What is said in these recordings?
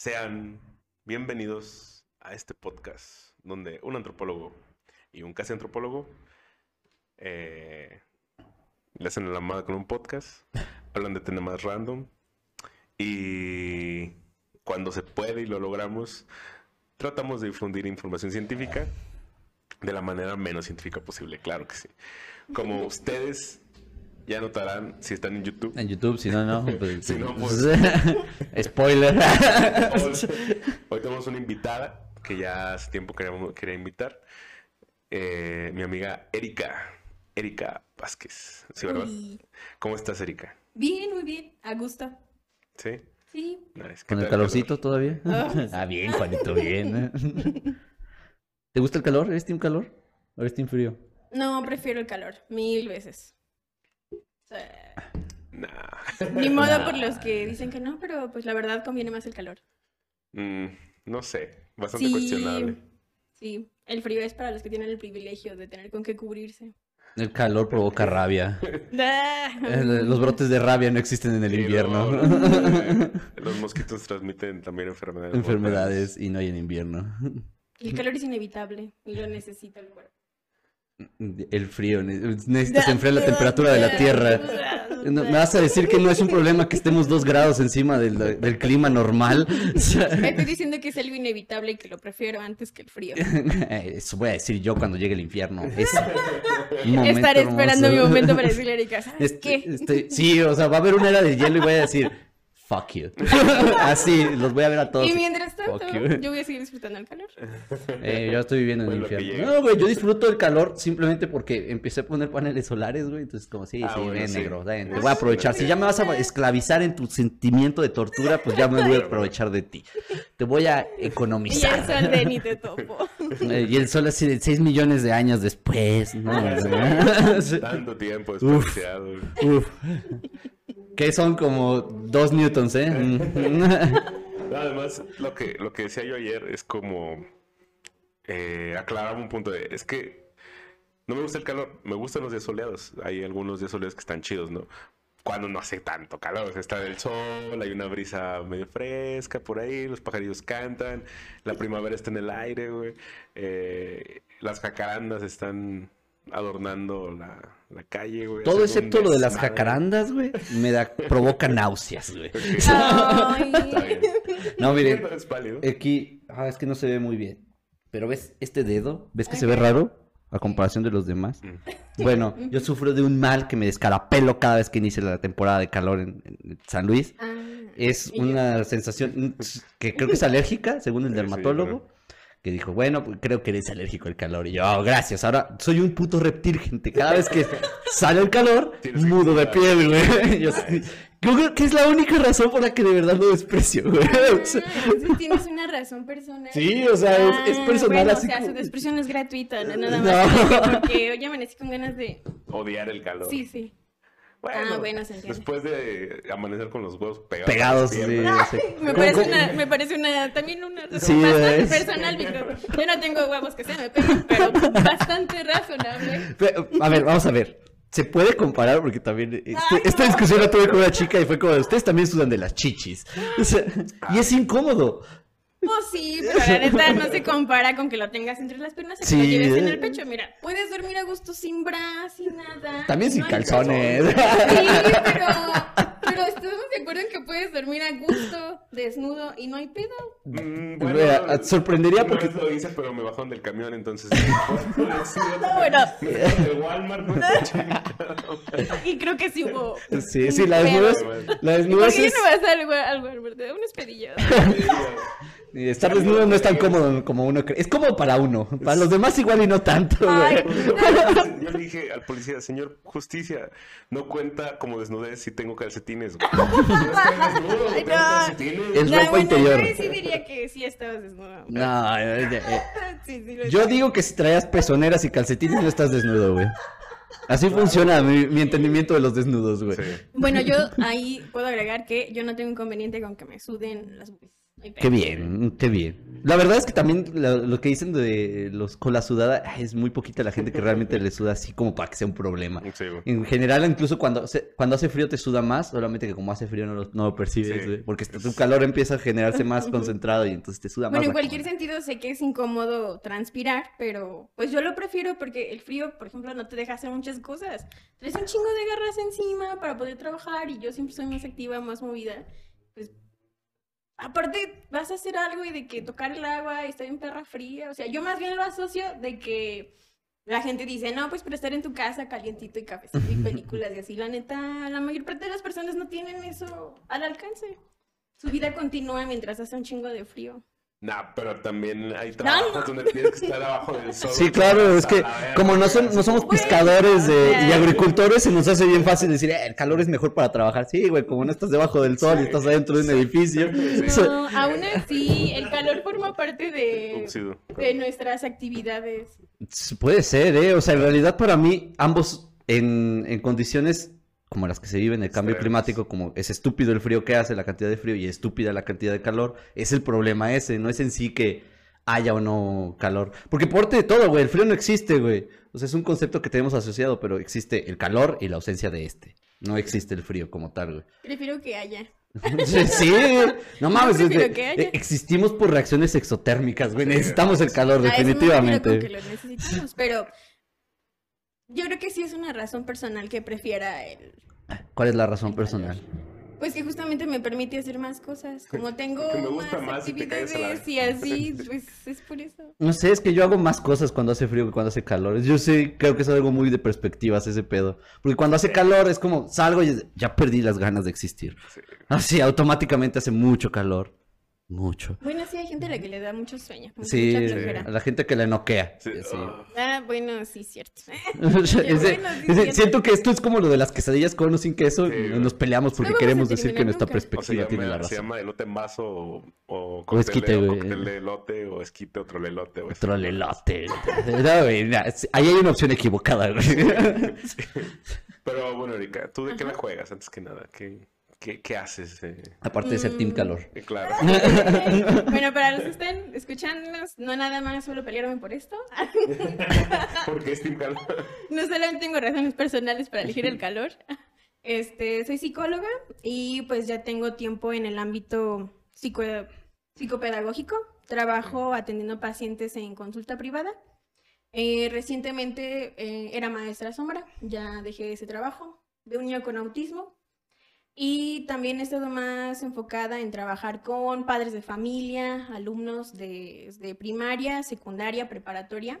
Sean bienvenidos a este podcast donde un antropólogo y un casi antropólogo eh, le hacen la mano con un podcast, hablan de temas random y cuando se puede y lo logramos, tratamos de difundir información científica de la manera menos científica posible, claro que sí. Como ustedes ya notarán si están en YouTube. En YouTube, si no, no. Pues, Si no, pues- Spoiler. Hoy tenemos una invitada que ya hace tiempo queríamos- quería invitar. Eh, mi amiga Erika. Erika Vázquez. ¿Sí, verdad? Uy. ¿Cómo estás, Erika? Bien, muy bien. A gusto. ¿Sí? Sí. Nice. ¿Qué ¿Con el calorcito todavía? Ah. Ah, bien, Juanito, bien. ¿Te gusta el calor? ¿Eres team calor? ¿O eres team frío? No, prefiero el calor. Mil veces. Nah. ni modo por los que dicen que no, pero pues la verdad conviene más el calor. Mm, no sé. Bastante Sí. cuestionable. Sí. El frío es para los que tienen el privilegio de tener con qué cubrirse. El calor provoca rabia. Ah. Los brotes de rabia no existen en el Sí, invierno. no, no, los mosquitos transmiten también enfermedades. Enfermedades y no hay en invierno. El calor es inevitable y lo necesita el cuerpo. El frío. ne- Necesitas enfriar la temperatura de la tierra. No, ¿Me vas a decir que no es un problema que estemos dos grados encima del, del clima normal? Estoy diciendo que es algo inevitable y que lo prefiero antes que el frío. Eso voy a decir yo cuando llegue el infierno. Es Estaré esperando mi momento para decirle a Erika, ¿sabes Este- qué? este- sí, o sea, va a haber una era de hielo y voy a decir, fuck you. Así, los voy a ver a todos. Y mientras tanto, Fuck you. yo voy a seguir disfrutando el calor. Eh, yo estoy viviendo en el Pues infierno. No, güey, yo disfruto del calor simplemente porque empecé a poner paneles solares, güey. Entonces, como, sí, Ah, sí, bueno, ven, sí. negro, ven, te Es voy a aprovechar. Si ya me vas a esclavizar en tu sentimiento de tortura, pues ya me voy a aprovechar de ti. Te voy a Y el economizar. sol de ni te topo. Eh, Y el sol así de 6 millones de años después, ¿no? Tanto tiempo desperdiciado. Uf. Que son como dos newtons, ¿eh? Mm. Además, lo que, lo que decía yo ayer es como eh, aclaraba un punto de, es que no me gusta el calor, me gustan los días soleados. Hay algunos días soleados que están chidos, ¿no? Cuando no hace tanto calor, está el sol, hay una brisa medio fresca por ahí, los pajarillos cantan, la primavera está en el aire, güey. eh, las jacarandas están adornando la, la calle, güey. Todo excepto lo de las jacarandas, güey, me da, provoca náuseas, güey. Ay. Está bien. No, miren, aquí, ah, es que no se ve muy bien. Pero ves este dedo, ¿ves que se ve raro? A comparación de los demás. Mm. Bueno, yo sufro de un mal que me descarapelo cada vez que inicia la temporada de calor en, en San Luis. Ah. Es yo- una sensación que creo que es alérgica, según el Sí, sí, dermatólogo. Que dijo, bueno, pues creo que eres alérgico al calor. Y yo, "Oh, gracias. Ahora soy un puto reptil, gente. Cada vez que sale el calor, Tienes mudo de piel, güey. Yo, creo que es la única razón por la que de verdad lo desprecio, güey. O sea, Ah, tienes una razón personal. Sí, o sea, es- es Ah, personal bueno, así O sea, como- su desprecio no es gratuita, no nada No. más. porque- Porque hoy amanecí con ganas de. Odiar el calor. Sí, sí. Bueno, Ah, bueno, se entiende. Después de amanecer con los huevos pegados. Sí. sí. Me ¿Cómo- parece, una, me parece una, también una razón Sí, bastante es- personal. Yo no tengo huevos que se me peguen, pero bastante razonable. A ver, vamos a ver. Se puede comparar porque también este- esta discusión la tuve con una chica y fue como, ustedes también sudan de las chichis. O sea, y es incómodo. Pues sí, pero la neta no se compara con que lo tengas entre las piernas y que lo lleves en eh. el pecho. Mira, puedes dormir a gusto sin bra, sin nada. También sin no calzones. Sí, pero, pero estamos de acuerdo en que puedes dormir a gusto, desnudo y no hay pedo. Mm, Vea, sorprendería porque- vez lo hice, pero me bajaron del camión, entonces. Bueno. Me sacaron del Walmart, ¿no? Y creo que sí hubo. Sí, sí, la desnudez. La ¿Y por qué es... no vas al al- al Walmart? Te da unos pedillos. Y Estar desnudo no es tan cómodo como uno cree. Es cómodo para uno. Para los demás igual y no tanto, Ay, güey. Yo le dije al policía, señor justicia, no cuenta como desnudez si tengo calcetines. güey. No estoy desnudo, Ay, tengo no. calcetines. Es No, ropa bueno, interior. Yo sí diría que sí estabas desnudo. No, eh, eh, Sí, sí, lo yo sé. digo que si traías pezoneras y calcetines no estás desnudo, güey. Así funciona mi, mi entendimiento de los desnudos, güey. Sí. Bueno, yo ahí puedo agregar que yo no tengo inconveniente con que me suden las boobies. Qué bien, qué bien. La verdad es que también lo, lo que dicen de los con la sudada es muy poquita la gente que realmente le suda así como para que sea un problema. Sí. En general, incluso cuando, se- cuando hace frío te suda más, solamente que como hace frío no lo, no lo percibes, Sí. porque tu calor empieza a generarse más concentrado y entonces te suda Bueno, más. en la cualquier sentido sé que es incómodo transpirar, pero pues yo lo prefiero porque el frío, por ejemplo, no te deja hacer muchas cosas. Traes un chingo de garras encima para poder trabajar y yo siempre soy más activa, más movida. Aparte vas a hacer algo y de que tocar el agua y estar en perra fría, o sea, yo más bien lo asocio de que la gente dice, no, pues para estar en tu casa calientito y cafecito y películas y así, la neta, la mayor parte de las personas no tienen eso al alcance. Su vida continúa mientras hace un chingo de frío. Nah, pero también hay trabajos no. donde tienes que estar abajo del sol. Sí, claro, es que ver, como no, son, no somos pescadores de- y agricultores, se nos hace bien fácil decir, "Eh, el calor es mejor para trabajar. Sí, güey, como no estás debajo del sol y estás adentro de un edificio. Sí. No, aún así, el calor forma parte de, de nuestras actividades. Puede ser, ¿eh? O sea, en realidad para mí, ambos en, en condiciones como las que se viven, el cambio climático, como es estúpido el frío que hace, la cantidad de frío y estúpida la cantidad de calor, es el problema ese, no es en sí que haya o no calor. Porque por parte de todo, güey, el frío no existe, güey. O sea, es un concepto que tenemos asociado, pero existe el calor y la ausencia de este. No existe el frío como tal, güey. Prefiero que haya. Sí, no mames, de- que haya. eh, existimos por reacciones exotérmicas, güey. Necesitamos el calor, Ah, no definitivamente. que lo necesitamos, pero yo creo que sí es una razón personal que prefiera el... ¿Cuál es la razón personal? Pues que justamente me permite hacer más cosas. Como tengo Que me gusta más más y te caes a la- actividades y así, pues es por eso. No sé, es que yo hago más cosas cuando hace frío que cuando hace calor. Yo sí creo que es algo muy de perspectivas ese pedo. Porque cuando hace calor es como salgo y ya perdí las ganas de existir. Sí. Así, automáticamente hace mucho calor. Mucho. Bueno, sí hay gente a la que le da mucho sueño. mucha Sí, flojera. a la gente que le noquea. Sí. Sí. Ah, bueno, sí, cierto. Ese- bueno, sí, ese- siento. siento que esto es como lo de las quesadillas con o sin queso. Sí, y nos peleamos porque No queremos decir que nuestra nunca. O perspectiva tiene la llama, se razón. llama elote en vaso o, o O esquite, de, o de elote o esquite otro lelote. güey. Otro lelote. No, güey, na- ahí hay una opción equivocada, güey. Pero bueno, Erika, ¿tú de qué la juegas antes que nada? ¿Qué, qué, qué haces? eh? Aparte de ser Team Mm. Calor. Eh, claro. bueno, para los que estén escuchándonos, no nada más suelo pelearme por esto. Porque es Team Calor. No solamente tengo razones personales para elegir el calor. Este, soy psicóloga y pues ya tengo tiempo en el ámbito psico psicopedagógico. Trabajo atendiendo pacientes en consulta privada. Eh, recientemente eh, era maestra sombra, ya dejé ese trabajo de un niño con autismo. Y también he estado más enfocada en trabajar con padres de familia, alumnos de, de primaria, secundaria, preparatoria.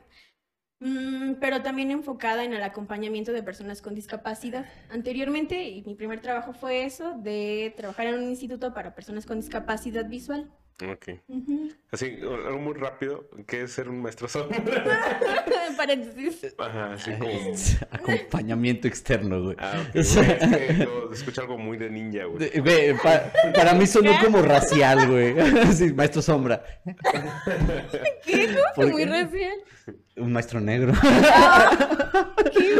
Mm, pero también enfocada en el acompañamiento de personas con discapacidad. Anteriormente, y mi primer trabajo fue eso, de trabajar en un instituto para personas con discapacidad visual. Ok. Así, algo muy rápido. ¿Qué es ser un maestro sombra? Paréntesis. Ajá, así como... Acompañamiento externo, güey. Ah, ok. güey, es que lo- escucha algo muy de ninja, güey. De- güey, pa- para mí sonó como racial, güey. Sí, maestro sombra. ¿Qué? ¿Cómo ¿Por que muy racial? Un maestro negro. ¿Qué?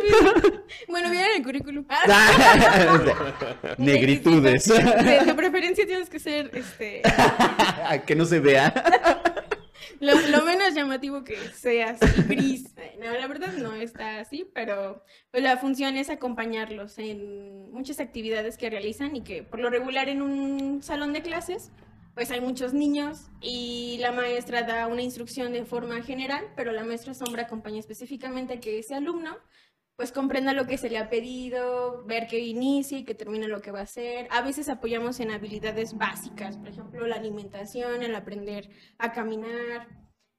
bueno, vieron el currículum. Ah, Negritudes. De, de preferencia tienes que ser este, que no se vea. Lo, menos llamativo que sea así, gris. No, la verdad no está así, pero pues, la función es acompañarlos en muchas actividades que realizan y que por lo regular en un salón de clases pues hay muchos niños y la maestra da una instrucción de forma general, pero la maestra sombra acompaña específicamente a que ese alumno pues comprenda lo que se le ha pedido, ver que inicie y que termine lo que va a hacer. A veces apoyamos en habilidades básicas, por ejemplo, la alimentación, el aprender a caminar,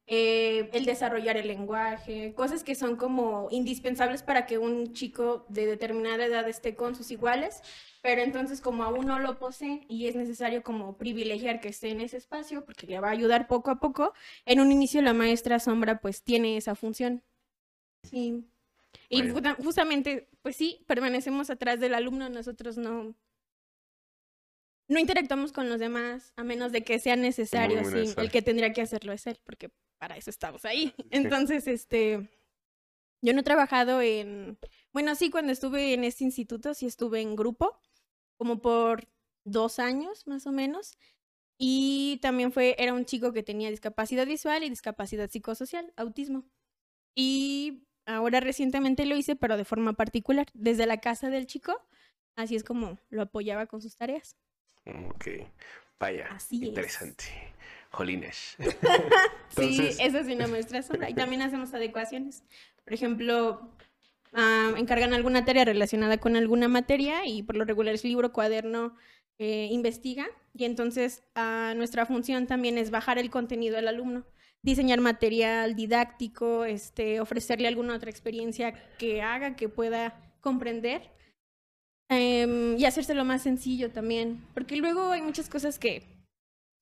eh, el desarrollar el lenguaje, cosas que son como indispensables para que un chico de determinada edad esté con sus iguales, pero entonces como aún no lo posee y es necesario como privilegiar que esté en ese espacio porque le va a ayudar poco a poco, en un inicio la maestra sombra pues tiene esa función. Sí. Y Bueno. justamente, pues sí, permanecemos atrás del alumno, nosotros no no interactuamos con los demás a menos de que sea necesario, Muy, muy sí, necesario. el que tendría que hacerlo es él, porque para eso estamos ahí. Entonces, este yo no he trabajado en Bueno, sí, cuando estuve en este instituto, sí estuve en grupo, como por dos años más o menos. Y también fue, era un chico que tenía discapacidad visual y discapacidad psicosocial, autismo. Y ahora recientemente lo hice, pero de forma particular, desde la casa del chico. Así es como lo apoyaba con sus tareas. Ok. Vaya. Así es. interesante. Jolines. Sí, esa es una muestra sola. Y también hacemos adecuaciones. Por ejemplo, ah, encargan alguna tarea relacionada con alguna materia y por lo regular es libro, cuaderno, eh, investiga. Y entonces ah, nuestra función también es bajar el contenido al alumno, diseñar material didáctico, este, ofrecerle alguna otra experiencia que haga que pueda comprender. Em, y hacérselo más sencillo también, porque luego hay muchas cosas que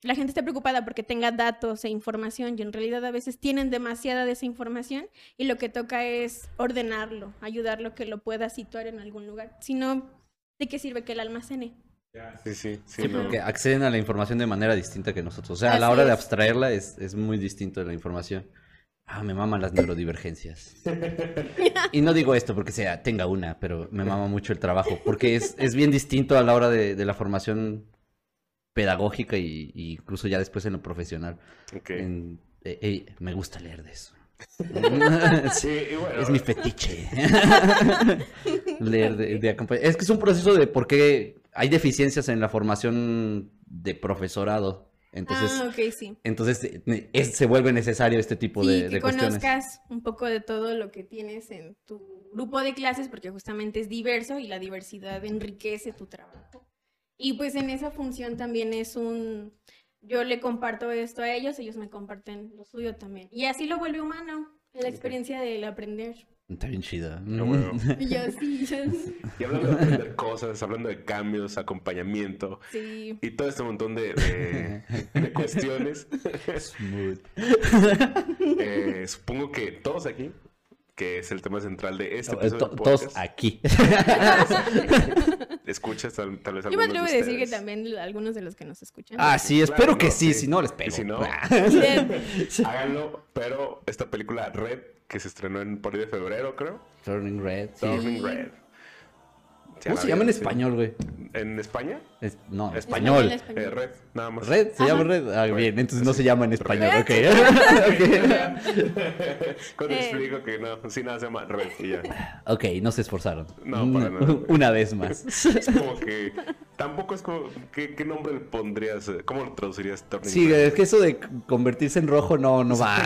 la gente está preocupada porque tenga datos e información y en realidad a veces tienen demasiada de esa información y lo que toca es ordenarlo, ayudarlo que lo pueda situar en algún lugar. Si no, ¿de qué sirve que el almacene? Sí, sí, sí. Sí, no. porque acceden a la información de manera distinta que nosotros. O sea, a la hora de abstraerla es, es muy distinto de la información. Ah, me maman las neurodivergencias. Y no digo esto porque sea, tenga una, pero me mama mucho el trabajo. Porque es, es bien distinto a la hora de, de la formación pedagógica y, y incluso ya después en lo profesional. En- eh, eh, me gusta leer de eso. Sí, bueno, Es mi fetiche. Leer de, de acompañ- Es que es un proceso de por qué hay deficiencias en la formación de profesorado. Entonces, ah, ok, sí. entonces eh, es- se vuelve necesario este tipo Sí, de, que de cuestiones. conozcas un poco de todo lo que tienes en tu grupo de clases, porque justamente es diverso y la diversidad enriquece tu trabajo. Y pues en esa función también es un, yo le comparto esto a ellos, ellos me comparten lo suyo también. Y así lo vuelve humano, la experiencia del aprender. Está bien chida. no, bueno. Y yo sí, yo Y hablando de aprender cosas, hablando de cambios, acompañamiento sí. y todo este montón de, de- de cuestiones, Smooth. eh, supongo que todos aquí, que es el tema central de este No, eh, episodio to- todos aquí. escuchas tal, tal vez Yo me atrevo a de decir que también algunos de los que nos escuchan. Ah, sí, Claro, espero no, que sí, sí. si no les Y pego. si no, Sí. háganlo, pero esta película Red, que se estrenó en por ahí de febrero, creo. Turning Red. sí. Turning Red. ¿Cómo se llama en español, güey? ¿En España? Es- no, Español. español. Eh, Red, nada más. Red, se Ajá. llama Red. Ah, bien, entonces no se llama en español, ok. Cuando Eh. explico que no, sí, nada, se llama Red y ya. ok, no se esforzaron. No, para nada. Una vez más. Es como que. Tampoco es como. ¿Qué, qué nombre le pondrías? ¿Cómo lo traducirías? Turning Sí, Red? es que eso de convertirse en rojo no, no va.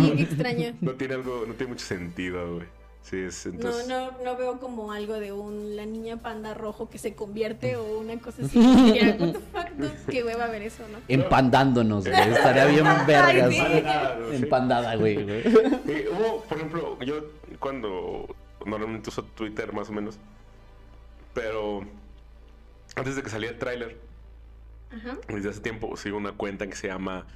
Sí, qué extraño. No tiene algo. No tiene mucho sentido, güey. Sí, es. Entonces. No, no, no veo como algo de un la niña panda rojo que se convierte o una cosa así. What the fuck, no, qué hueva ver eso, ¿no? Empandándonos, güey. Estaría bien vergas. Empandada, sí. Empandada, güey. güey. Eh, hubo, por ejemplo, yo cuando normalmente uso Twitter más o menos, pero antes de que saliera el tráiler, Ajá. desde hace tiempo sigo una cuenta que se llama,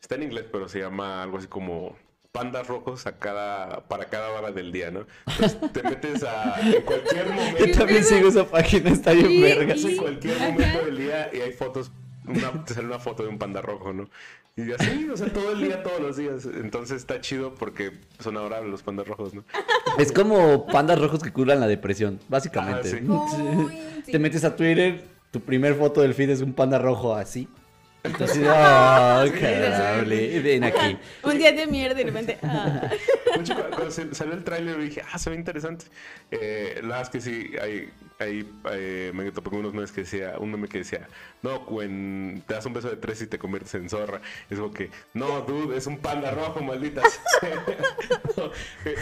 está en inglés, pero se llama algo así como pandas rojos a cada, para cada hora del día, ¿no? Entonces te metes a en cualquier Yo momento, también sigo esa página, está bien vergas. en cualquier Ajá. momento del día y hay fotos, una, te sale una foto de un panda rojo, ¿no? Y así, o sea, todo el día, todos los días. Entonces está chido porque son adorables los pandas rojos, ¿no? Es como pandas rojos que curan la depresión, básicamente. Ah, sí. Uy, sí. Te metes a Twitter, tu primer foto del feed es un panda rojo así. Entonces, oh, qué adorable. Ven aquí. Un día de mierda y de repente. ah. Cuando salió el tráiler dije, ah, se ve interesante. Eh, la verdad es que sí, hay, hay, eh, me topé con unos memes que decía, un meme que decía, no, when te das un beso de tres y te conviertes en zorra. Es como que, no, dude, es un panda rojo, maldita sea". No, eh,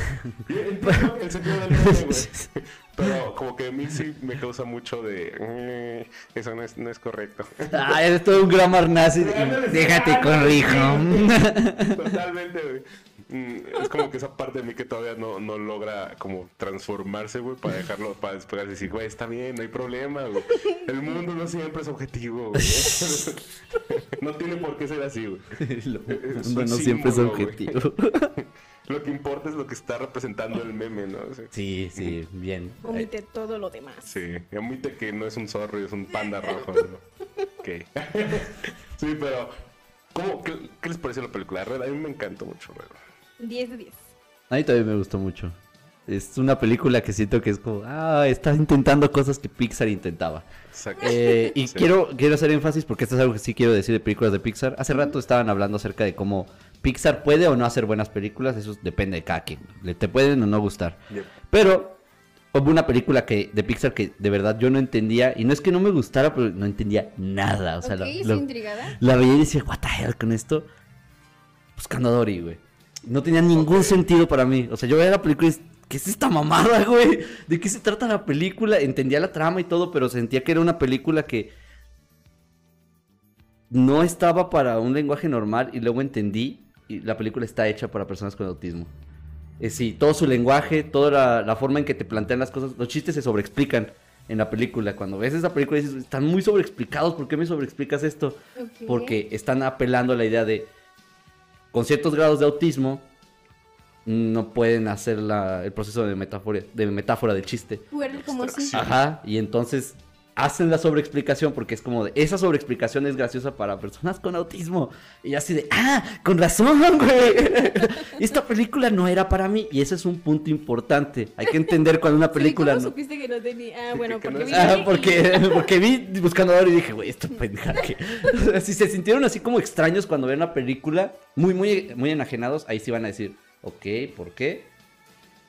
el sentido del meme, güey. Pero como que a mí sí me causa mucho de, "Mm, eso no es, no es correcto. Ah, eres todo un grammar nazi. Déjate corrijo. Totalmente, güey. Mm, Es como que esa parte de mí que todavía no, no logra como transformarse, güey, para dejarlo, para despegar y decir, güey, está bien, no hay problema, güey. El mundo no siempre es objetivo, güey. No tiene por qué ser así, güey. El mundo un no siempre es objetivo. Lo que importa es lo que está representando el meme, ¿no? Sí. Sí, sí, bien. Omite todo lo demás. Sí, y admite que no es un zorro, es un panda rojo, ¿no? Ok. Sí, pero, ¿cómo, qué, qué les pareció la película? Red, a mí me encantó mucho, Red. 10 de 10. A mí también me gustó mucho. Es una película que siento que es como, ah, está intentando cosas que Pixar intentaba. Exacto. Eh, y Sí. quiero, quiero hacer énfasis porque esto es algo que sí quiero decir de películas de Pixar. Hace rato estaban hablando acerca de cómo Pixar puede o no hacer buenas películas. Eso depende de cada quien. Le- Te pueden o no gustar. Yep. Pero hubo una película que de Pixar que de verdad yo no entendía. Y no es que no me gustara, pero no entendía nada. O sea, ok, la- intrigada. la veía y decía, what the hell con esto. Buscando a Dory, güey. No tenía ningún sentido para mí. O sea, yo veía la película y ¿qué es esta mamada, güey? ¿De qué se trata la película? Entendía la trama y todo, pero sentía que era una película que no estaba para un lenguaje normal y luego entendí y la película está hecha para personas con autismo. Es sí, todo su lenguaje, toda la, la forma en que te plantean las cosas, los chistes se sobreexplican en la película. Cuando ves esa película dices, están muy sobreexplicados, ¿por qué me sobreexplicas esto? Porque están apelando a la idea de con ciertos grados de autismo no pueden hacer la- el proceso de metáfora de metáfora de chiste. Como. Sí. Ajá, y entonces hacen la sobreexplicación porque es como de esa sobreexplicación es graciosa para personas con autismo y así de ah, con razón, güey. Esta película no era para mí y ese es un punto importante. Hay que entender cuando una Sí, película ¿Cómo no supiste que no tenía? Ah, bueno, que no porque vi. Ah, porque, porque vi buscando ahora y dije, güey, esto pendeja que. Si se sintieron así como extraños cuando ven una película, muy, muy, muy enajenados, ahí sí van a decir, ok, ¿por qué?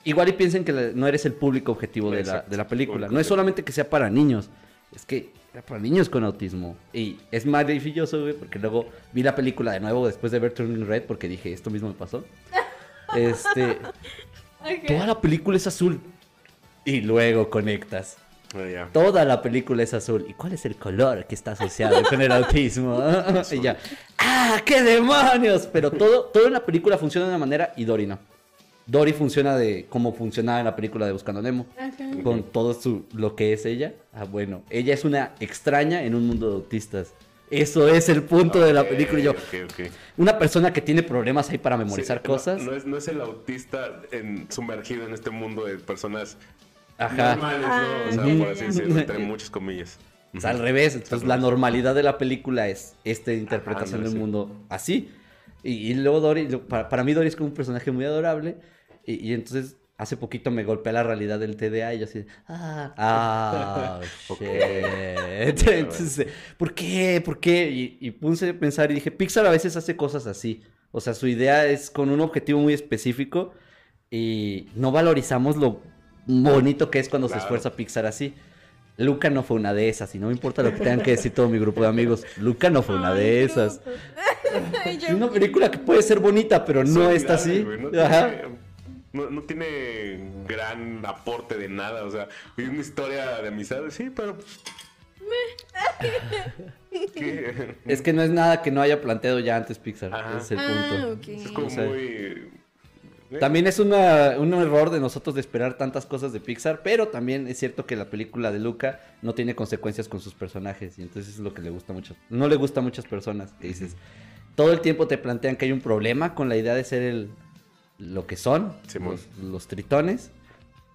Igual y piensen que la- no eres el público objetivo de la, de la película. No es solamente que sea para niños, es que era para niños con autismo. Y es maravilloso, güey, porque luego vi la película de nuevo después de ver Turning Red, porque dije, esto mismo me pasó. Este, toda la película es azul. Y luego conectas. Ah. Toda la película es azul. ¿Y cuál es el color que está asociado con el autismo? y ya, ¡ah, qué demonios! Pero todo, todo en la película funciona de una manera y Dory no. Dory funciona de como funcionaba en la película de Buscando a Nemo. Ajá. Con todo su, lo que es ella. Ah, bueno, ella es una extraña en un mundo de autistas. Eso es el punto de la película. Y yo, Ok, ok. una persona que tiene problemas ahí para memorizar Sí, no- cosas. No, es, no es el autista en- sumergido en este mundo de personas Ajá. normales, ¿no? O Ah, sea, por así decirlo, entre muchas comillas. O sea, al revés. Entonces, la normalidad de la película es esta interpretación no, del sí. mundo así. Y, y luego Dory, para, para mí Dory es como un personaje muy adorable. Y, y entonces, hace poquito me golpea la realidad del TDA y yo así, ah, ah, shit. Entonces, ¿por qué? ¿Por qué? Y, y puse a pensar y dije, Pixar a veces hace cosas así. O sea, su idea es con un objetivo muy específico y no valorizamos lo bonito que es cuando se esfuerza Pixar así. Luca no fue una de esas, y no me importa lo que tengan que decir todo mi grupo de amigos. Luca no fue una Ay, de esas. Es una película que puede ser bonita, pero no Es está así. Ajá. No, no tiene gran aporte de nada. O sea, es una historia de amistad, sí, pero. ¿Qué? Es que no es nada que no haya planteado ya antes Pixar. Ajá. ese Es el Ah, punto. ok. Es como O sea, muy. ¿eh? También es una- un error de nosotros de esperar tantas cosas de Pixar, pero también es cierto que la película de Luca no tiene consecuencias con sus personajes y entonces es lo que le gusta mucho. No le gusta a muchas personas que dices, todo el tiempo te plantean que hay un problema con la idea de ser el lo que son los, los tritones.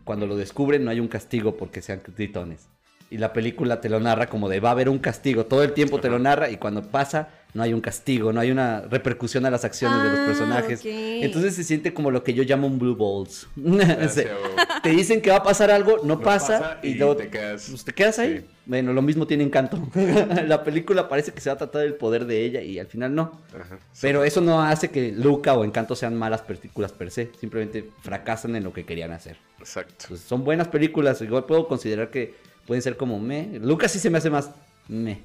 Cuando lo descubren no hay un castigo porque sean tritones. Y la película te lo narra como de va a haber un castigo, todo el tiempo te lo narra y cuando pasa no hay un castigo, no hay una repercusión a las acciones de los Ah, personajes. Entonces se siente como lo que yo llamo un blue balls. Te dicen que va a pasar algo, no, No pasa, pasa y, y luego te quedas- pues, te quedas ahí. sí. Bueno, lo mismo tiene encanto. la película parece que se va a tratar del poder de ella y al final no. Ajá. Pero eso no hace que Luca o Encanto sean malas películas per se, simplemente fracasan en lo que querían hacer. Exacto. Pues son buenas películas, igual puedo considerar que pueden ser como me. Lucas sí se me hace más me.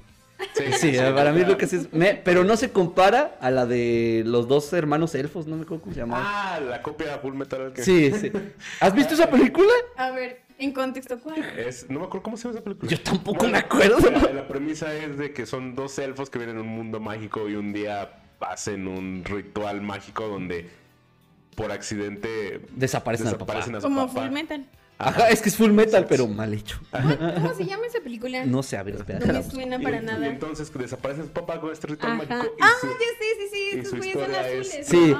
Sí, para mí Lucas es me, pero no se compara a la de los dos hermanos elfos, no me acuerdo cómo se llamaba. Ah, la copia de Full Metal Alchemist. Sí, sí. ¿Has visto esa película? A ver, en contexto, ¿cuál? Es, no me acuerdo cómo se llama esa película. Yo tampoco Bueno, me acuerdo. La, la premisa es de que son dos elfos que vienen en un mundo mágico y un día hacen un ritual mágico donde por accidente Desaparecen papá. a su Como papá. Full Metal. Ajá, es que es full metal, pero mal hecho. ¿Cómo se llama esa película? No sé, a ver, espera. No me suena Y- para y, nada. entonces desaparece su papá con este ritual Ajá. mágico. y Ah, su- ya sé, sí, sí, y estos su güeyes son historia es azules. Sí.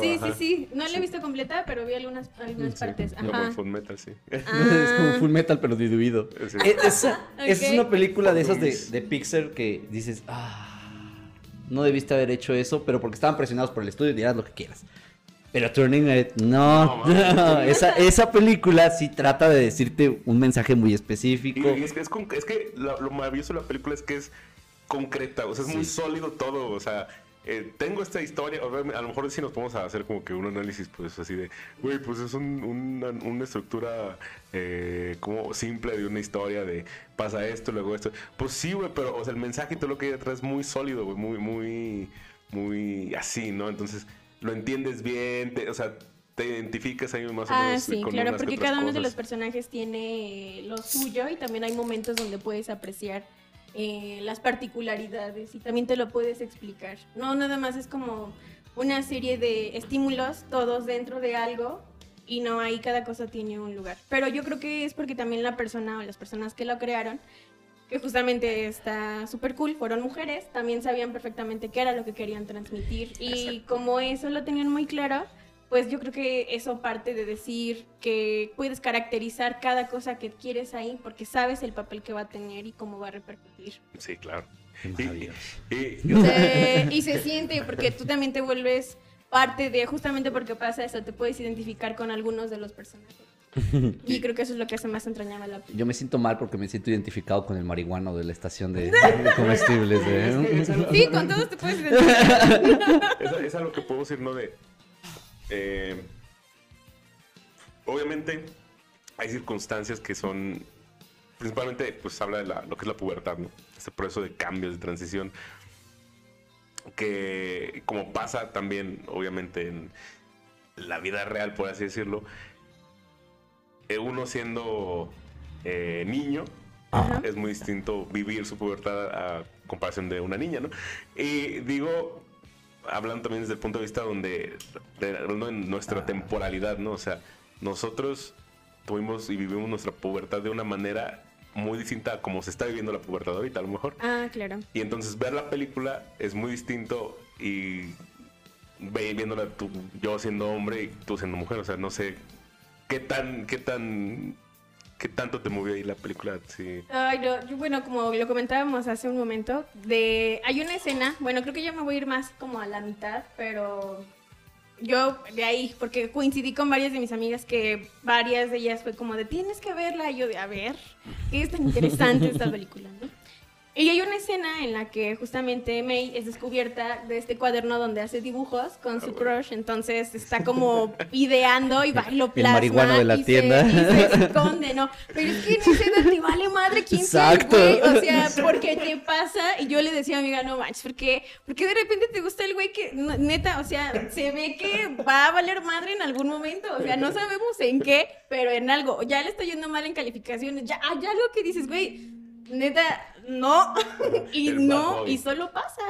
Sí, sí, sí. No la he visto completa, pero vi algunas, algunas Sí. partes. Ajá. por Full Metal, sí. Es como Ah. full metal, pero diluido. Sí. Eh, es una película de esas de, de Pixar que dices, ah, no debiste haber hecho eso, pero porque estaban presionados por el estudio, dirás lo que quieras. Pero Turning Red, no. No, esa, esa película sí trata de decirte un mensaje muy específico. y es que, es, con- es que lo, lo maravilloso de la película es que es concreta, o sea, es muy sólido todo, o sea, eh, tengo esta historia, a lo mejor sí nos podemos hacer como que un análisis, pues así de, güey, pues es un- una, una estructura eh, como simple de una historia de pasa esto, luego esto. Pues sí, güey, pero o sea, el mensaje y todo lo que hay detrás es muy sólido, güey, muy, muy, muy así, ¿no? Entonces, lo entiendes bien, te- o sea, te identificas ahí más o Ah, menos. sí, con claro, porque cada uno de los personajes tiene lo suyo y también hay momentos donde puedes apreciar eh, las particularidades y también te lo puedes explicar. No, nada más es como una serie de estímulos, todos dentro de algo y no ahí cada cosa tiene un lugar. Pero yo creo que es porque también la persona o las personas que lo crearon, que justamente está súper cool, fueron mujeres, también sabían perfectamente qué era lo que querían transmitir y como eso lo tenían muy claro, pues yo creo que eso parte de decir que puedes caracterizar cada cosa que quieres ahí porque sabes el papel que va a tener y cómo va a repercutir. Sí, claro. Y- y- Se- y se siente porque tú también te vuelves parte de, justamente porque pasa eso, te puedes identificar con algunos de los personajes. Y creo que eso es lo que hace más entrañable la. Yo me siento mal porque me siento identificado con el marihuano de la estación de, de comestibles. ¿eh? Es algo- Sí, con todos te puedes identificar. es, es algo que puedo decir, ¿no? De. eh, obviamente, hay circunstancias que son. Principalmente, pues habla de la- lo que es la pubertad, ¿no? Este proceso de cambios, de transición. Que, como pasa también, obviamente, en la vida real, por así decirlo, uno siendo eh, niño, Ajá. es muy distinto vivir su pubertad a comparación de una niña, ¿no? Y digo, hablando también desde el punto de vista donde, de, hablando en nuestra temporalidad, ¿no? O sea, nosotros tuvimos y vivimos nuestra pubertad de una manera muy distinta a como se está viviendo la pubertad ahorita, a lo mejor. Ah, claro. Y entonces ver la película es muy distinto y viéndola tú, yo siendo hombre y tú siendo mujer, o sea, no sé qué tan, qué tan, qué tanto te movió ahí la película, sí. Ay, no, yo, bueno, como lo comentábamos hace un momento, de hay una escena, bueno, creo que yo me voy a ir más como a la mitad, pero yo de ahí, porque coincidí con varias de mis amigas que varias de ellas fue como de tienes que verla, y yo de a ver, qué es tan interesante esta película, ¿no? Y hay una escena en la que justamente May es descubierta de este cuaderno donde hace dibujos con su crush, entonces está como ideando y va y lo El plasma. marihuano de la y se- tienda. y se esconde, ¿no? Pero es que en esa edad te vale madre quién sea el Exacto. güey, O sea, porque te pasa, y yo le decía a mi amiga, no manches, porque, porque de repente te gusta el güey que, neta, o sea, se ve que va a valer madre en algún momento, o sea, no sabemos en qué, pero en algo, ya le está yendo mal en calificaciones, ya hay algo que dices, güey, neta, no, y no, y solo pasa.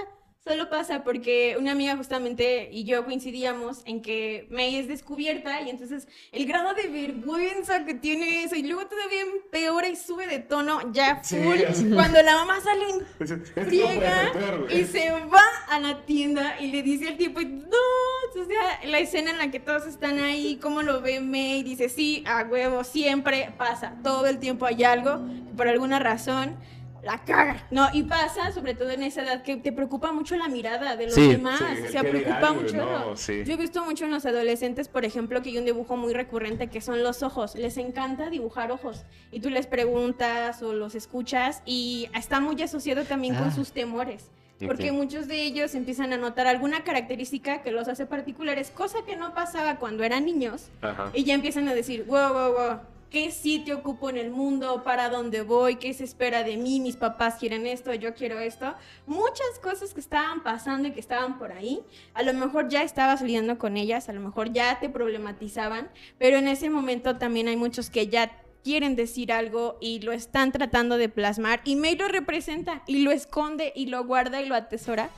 Solo pasa porque una amiga justamente y yo coincidíamos en que May es descubierta y entonces el grado de vergüenza que tiene eso y luego todavía empeora y sube de tono ya full. Cuando la mamá sale en no y se va a la tienda y le dice al tipo, no, o sea, la escena en la que todos están ahí, cómo lo ve May, dice, sí, a huevo, siempre pasa, todo el tiempo hay algo, por alguna razón la caga, ¿no? Y pasa, sobre todo en esa edad, que te preocupa mucho la mirada de los Sí. demás, Sí, o sea, preocupa dirán, mucho. no, sí. Yo he visto mucho en los adolescentes, por ejemplo, que hay un dibujo muy recurrente que son los ojos. Les encanta dibujar ojos. Y tú les preguntas o los escuchas y está muy asociado también Ah. con sus temores. Porque muchos de ellos empiezan a notar alguna característica que los hace particulares, cosa que no pasaba cuando eran niños. Ajá. Y ya empiezan a decir, wow, wow, wow, ¿qué sitio ocupo en el mundo? ¿Para dónde voy? ¿Qué se espera de mí? Mis papás quieren esto, yo quiero esto. Muchas cosas que estaban pasando y que estaban por ahí. A lo mejor ya estabas lidiando con ellas, a lo mejor ya te problematizaban, pero en ese momento también hay muchos que ya quieren decir algo y lo están tratando de plasmar y May lo representa y lo esconde y lo guarda y lo atesora.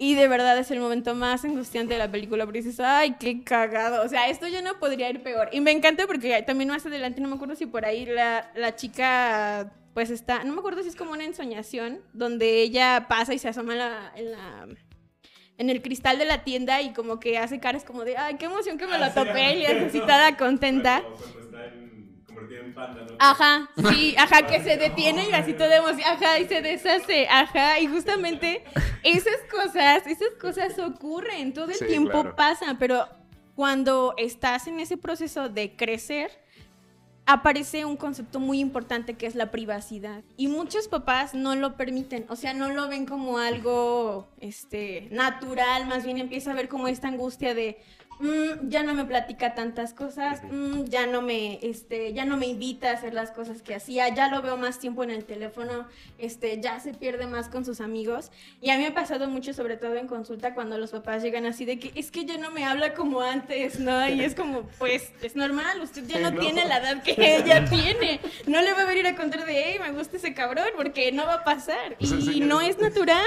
Y de verdad es el momento más angustiante de la película, porque dices, ay, qué cagado. O sea, esto ya no podría ir peor. Y me encanta porque también más adelante, no me acuerdo si por ahí la, la chica, pues está, no me acuerdo si es como una ensoñación, donde ella pasa y se asoma en la... En la en el cristal de la tienda y como que hace caras como de, ay, qué emoción que me lo topé y es así toda contenta. Ajá, sí, ajá, que se detiene y así todo emoción, ajá, y se deshace, ajá, y justamente esas cosas, esas cosas ocurren, todo el Sí, tiempo claro. pasan, pero cuando estás en ese proceso de crecer, aparece un concepto muy importante que es la privacidad. Y muchos papás no lo permiten, o sea, no lo ven como algo este, natural, más bien empieza a ver como esta angustia de, "Mm, ya no me platica tantas cosas, mm, ya, no me, este, ya no me invita a hacer las cosas que hacía, ya lo veo más tiempo en el teléfono, este, ya se pierde más con sus amigos. Y a mí me ha pasado mucho, sobre todo en consulta, cuando los papás llegan así de que es que ya no me habla como antes, ¿no? Y es como, pues, es normal, usted ya no, No. tiene la edad que ella tiene. No le va a venir a contar de, hey, me gusta ese cabrón, porque no va a pasar. Sea, Y no es- natural.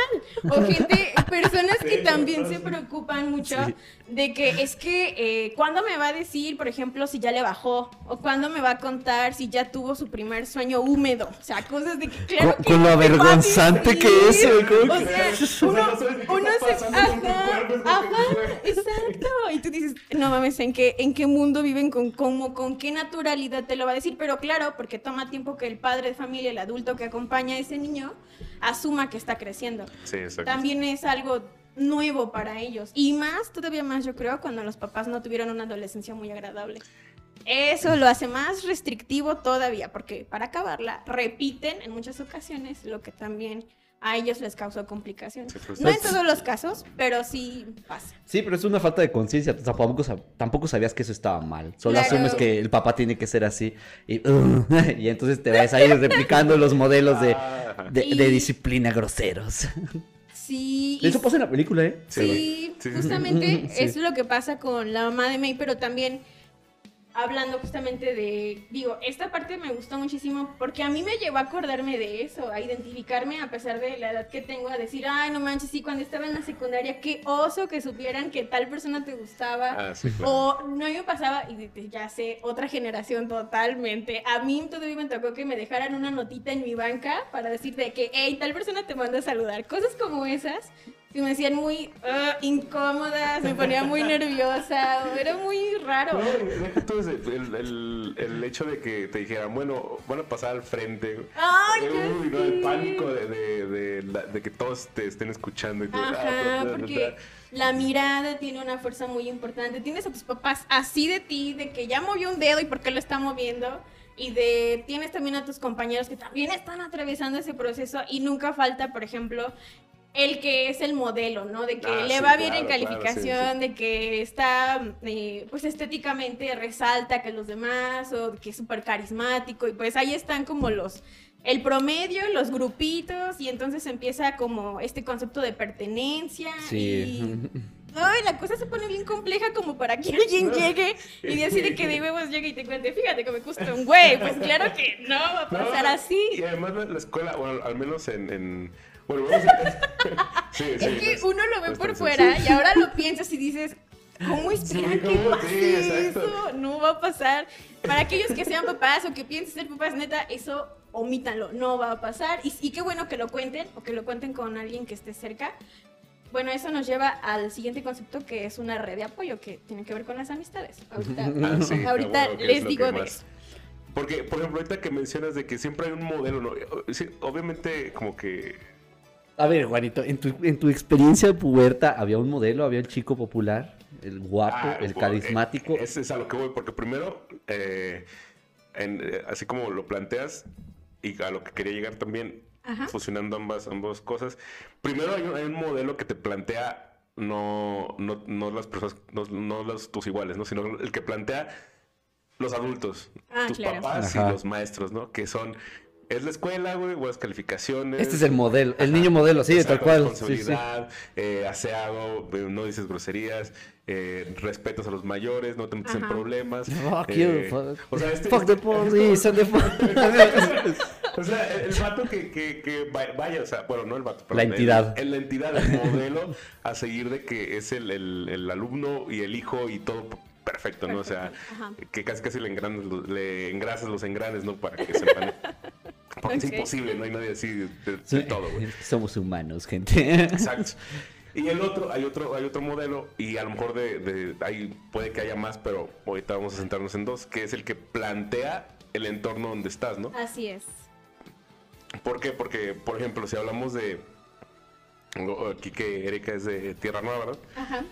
O gente, personas que Sí, también se preocupan mucho Sí. de que es que, eh, ¿cuándo me va a decir, por ejemplo, si ya le bajó? ¿O cuándo me va a contar si ya tuvo su primer sueño húmedo? O sea, cosas de que, claro Con- que con lo avergonzante que es, como O que- sea, O sea, uno, uno se... Ajá, ajá, exacto. Y tú dices, no mames, ¿en qué, en qué mundo viven? Con, cómo, ¿Con qué naturalidad te lo va a decir? Pero claro, porque toma tiempo que el padre de familia, el adulto que acompaña a ese niño, asuma que está creciendo Sí, exacto. también es algo nuevo para ellos. Y más, todavía más, yo creo, cuando los papás no tuvieron una adolescencia muy agradable. Eso lo hace más restrictivo todavía, porque para acabarla, repiten en muchas ocasiones lo que también a ellos les causó complicaciones. Sí, No en todos los casos, pero sí pasa. Sí, pero es una falta de conciencia. Tampoco, tampoco sabías que eso estaba mal. Solo Claro. asumes que el papá tiene que ser así. Y, y entonces te vas a ir replicando los modelos de, de, Y- de disciplina groseros. Sí. y Eso pasa en la película, ¿eh? Sí. justamente Sí. es lo que pasa con la mamá de May, pero también hablando justamente de, digo, esta parte me gustó muchísimo porque a mí me llevó a acordarme de eso, a identificarme a pesar de la edad que tengo, a decir, ay, no manches, sí, cuando estaba en la secundaria, qué oso que supieran que tal persona te gustaba. Ah, sí, claro. O no me pasaba, y ya sé, otra generación totalmente. A mí todavía me tocó que me dejaran una notita en mi banca para decirte que, hey, tal persona te manda a saludar. Cosas como esas que me hacían muy ah, incómodas, me ponía muy nerviosa, era muy raro. No, deja tú el, el, el hecho de que te dijeran, bueno, van a pasar al frente. Ay, ya uy, no, el pánico de, de, de, la- de que todos te estén escuchando. Y ah, Ajá, porque la mirada tiene una fuerza muy importante. Tienes a tus papás así de ti, de que ya movió un dedo y por qué lo está moviendo. Y de tienes también a tus compañeros que también están atravesando ese proceso y nunca falta, por ejemplo, el que es el modelo, ¿no? De que Ah, le sí, va bien claro, en claro, sí, calificación, de que está, eh, pues estéticamente resalta que los demás, o que es súper carismático, y pues ahí están como los, el promedio, los grupitos, y entonces empieza como este concepto de pertenencia. Sí. Y... Ay, la cosa se pone bien compleja como para que alguien llegue y decide que de huevos llegue y te cuente, fíjate que me gusta un güey. Pues claro que no va a No, pasar así. Y además la, la escuela, bueno, al menos en... en bueno, vamos a... sí, sí, Es que es- uno lo ve por fuera sencillo. y ahora lo piensas y dices, ¿cómo esperan Sí, que pase Sí, eso? No va a pasar. Para aquellos que sean papás o que piensen ser papás, neta, eso omítanlo, no va a pasar. Y, y qué bueno que lo cuenten o que lo cuenten con alguien que esté cerca. Bueno, eso nos lleva al siguiente concepto que es una red de apoyo que tiene que ver con las amistades. Ahorita, Ah, sí, ahorita es les digo de eso. Porque, por ejemplo, ahorita que mencionas de que siempre hay un modelo, ¿no? Sí, obviamente como que... A ver, Juanito, en tu, en tu experiencia puberta, ¿había un modelo? ¿Había el chico popular? ¿El guapo? Ah, ¿El bueno, carismático? eh, Ese es a lo que voy, porque primero, eh, en, eh, así como lo planteas y a lo que quería llegar también, Ajá. fusionando ambas, ambas cosas, primero hay un, hay un modelo que te plantea no, no, no las personas, no, no los, tus iguales, ¿no? sino el que plantea los adultos, Ah, tus claro. papás Ajá. y los maestros, ¿no? Que son, es la escuela, güey, buenas calificaciones. Este es el modelo, el niño modelo, sí, Exacto, tal cual. Sí, sí. Responsabilidad, eh, aseado, eh, no dices groserías, eh, respetas a los mayores, no te metes en problemas. Fuck eh, you, fuck, o sea, este, fuck the police, and the fuck- o sea, el, el vato que, que, que va- vaya, o sea, bueno, no el vato, La el- entidad. El, la entidad, el modelo a seguir de que es el, el, el alumno y el hijo y todo perfecto, ¿no? O sea, Ajá. que casi casi le, engranes, los- le engrasas los engranes, ¿no? Para que sepan. Es imposible, no hay nadie así de, todo, güey. Somos humanos, gente. Exacto. Y el otro, hay otro, hay otro modelo, y a lo mejor de, de ahí puede que haya más, pero ahorita vamos a centrarnos en dos, que es el que plantea el entorno donde estás, ¿no? Así es. ¿Por qué? Porque, por ejemplo, si hablamos de. Aquí que Erika es de Tierra Nueva, ¿verdad? Ajá.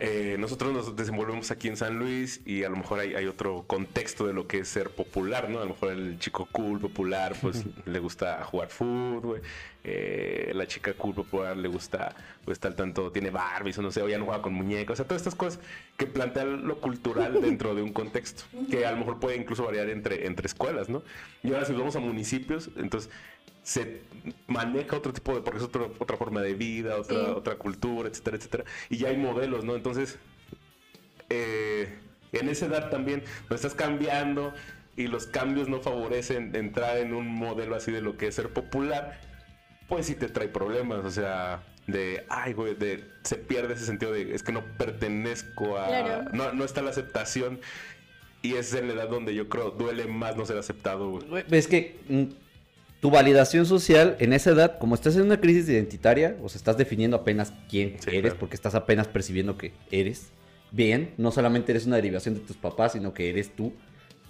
Eh, nosotros nos desenvolvemos aquí en San Luis y a lo mejor hay, hay, otro contexto de lo que es ser popular, ¿no? A lo mejor el chico cool, popular, pues le gusta jugar fútbol, eh, la chica cool, popular le gusta, pues tal tanto, tiene Barbies o no sé, o ya no juega con muñecos, o sea, todas estas cosas que plantean lo cultural dentro de un contexto, que a lo mejor puede incluso variar entre, entre escuelas, ¿no? Y ahora si vamos a municipios, entonces se maneja otro tipo de, porque es otra forma de vida, otra, otra cultura, etcétera, etcétera. Y ya hay modelos, ¿no? Entonces, eh, en esa edad también lo estás cambiando y los cambios no favorecen entrar en un modelo así de lo que es ser popular, pues sí te trae problemas, o sea, de, ay, güey, de, se pierde ese sentido de, es que no pertenezco a, no, no está la aceptación. Y es en la edad donde yo creo duele más no ser aceptado, güey. Es que mm, tu validación social en esa edad, como estás en una crisis identitaria, o sea, estás definiendo apenas quién eres, porque estás apenas percibiendo que eres bien, no solamente eres una derivación de tus papás, sino que eres tú.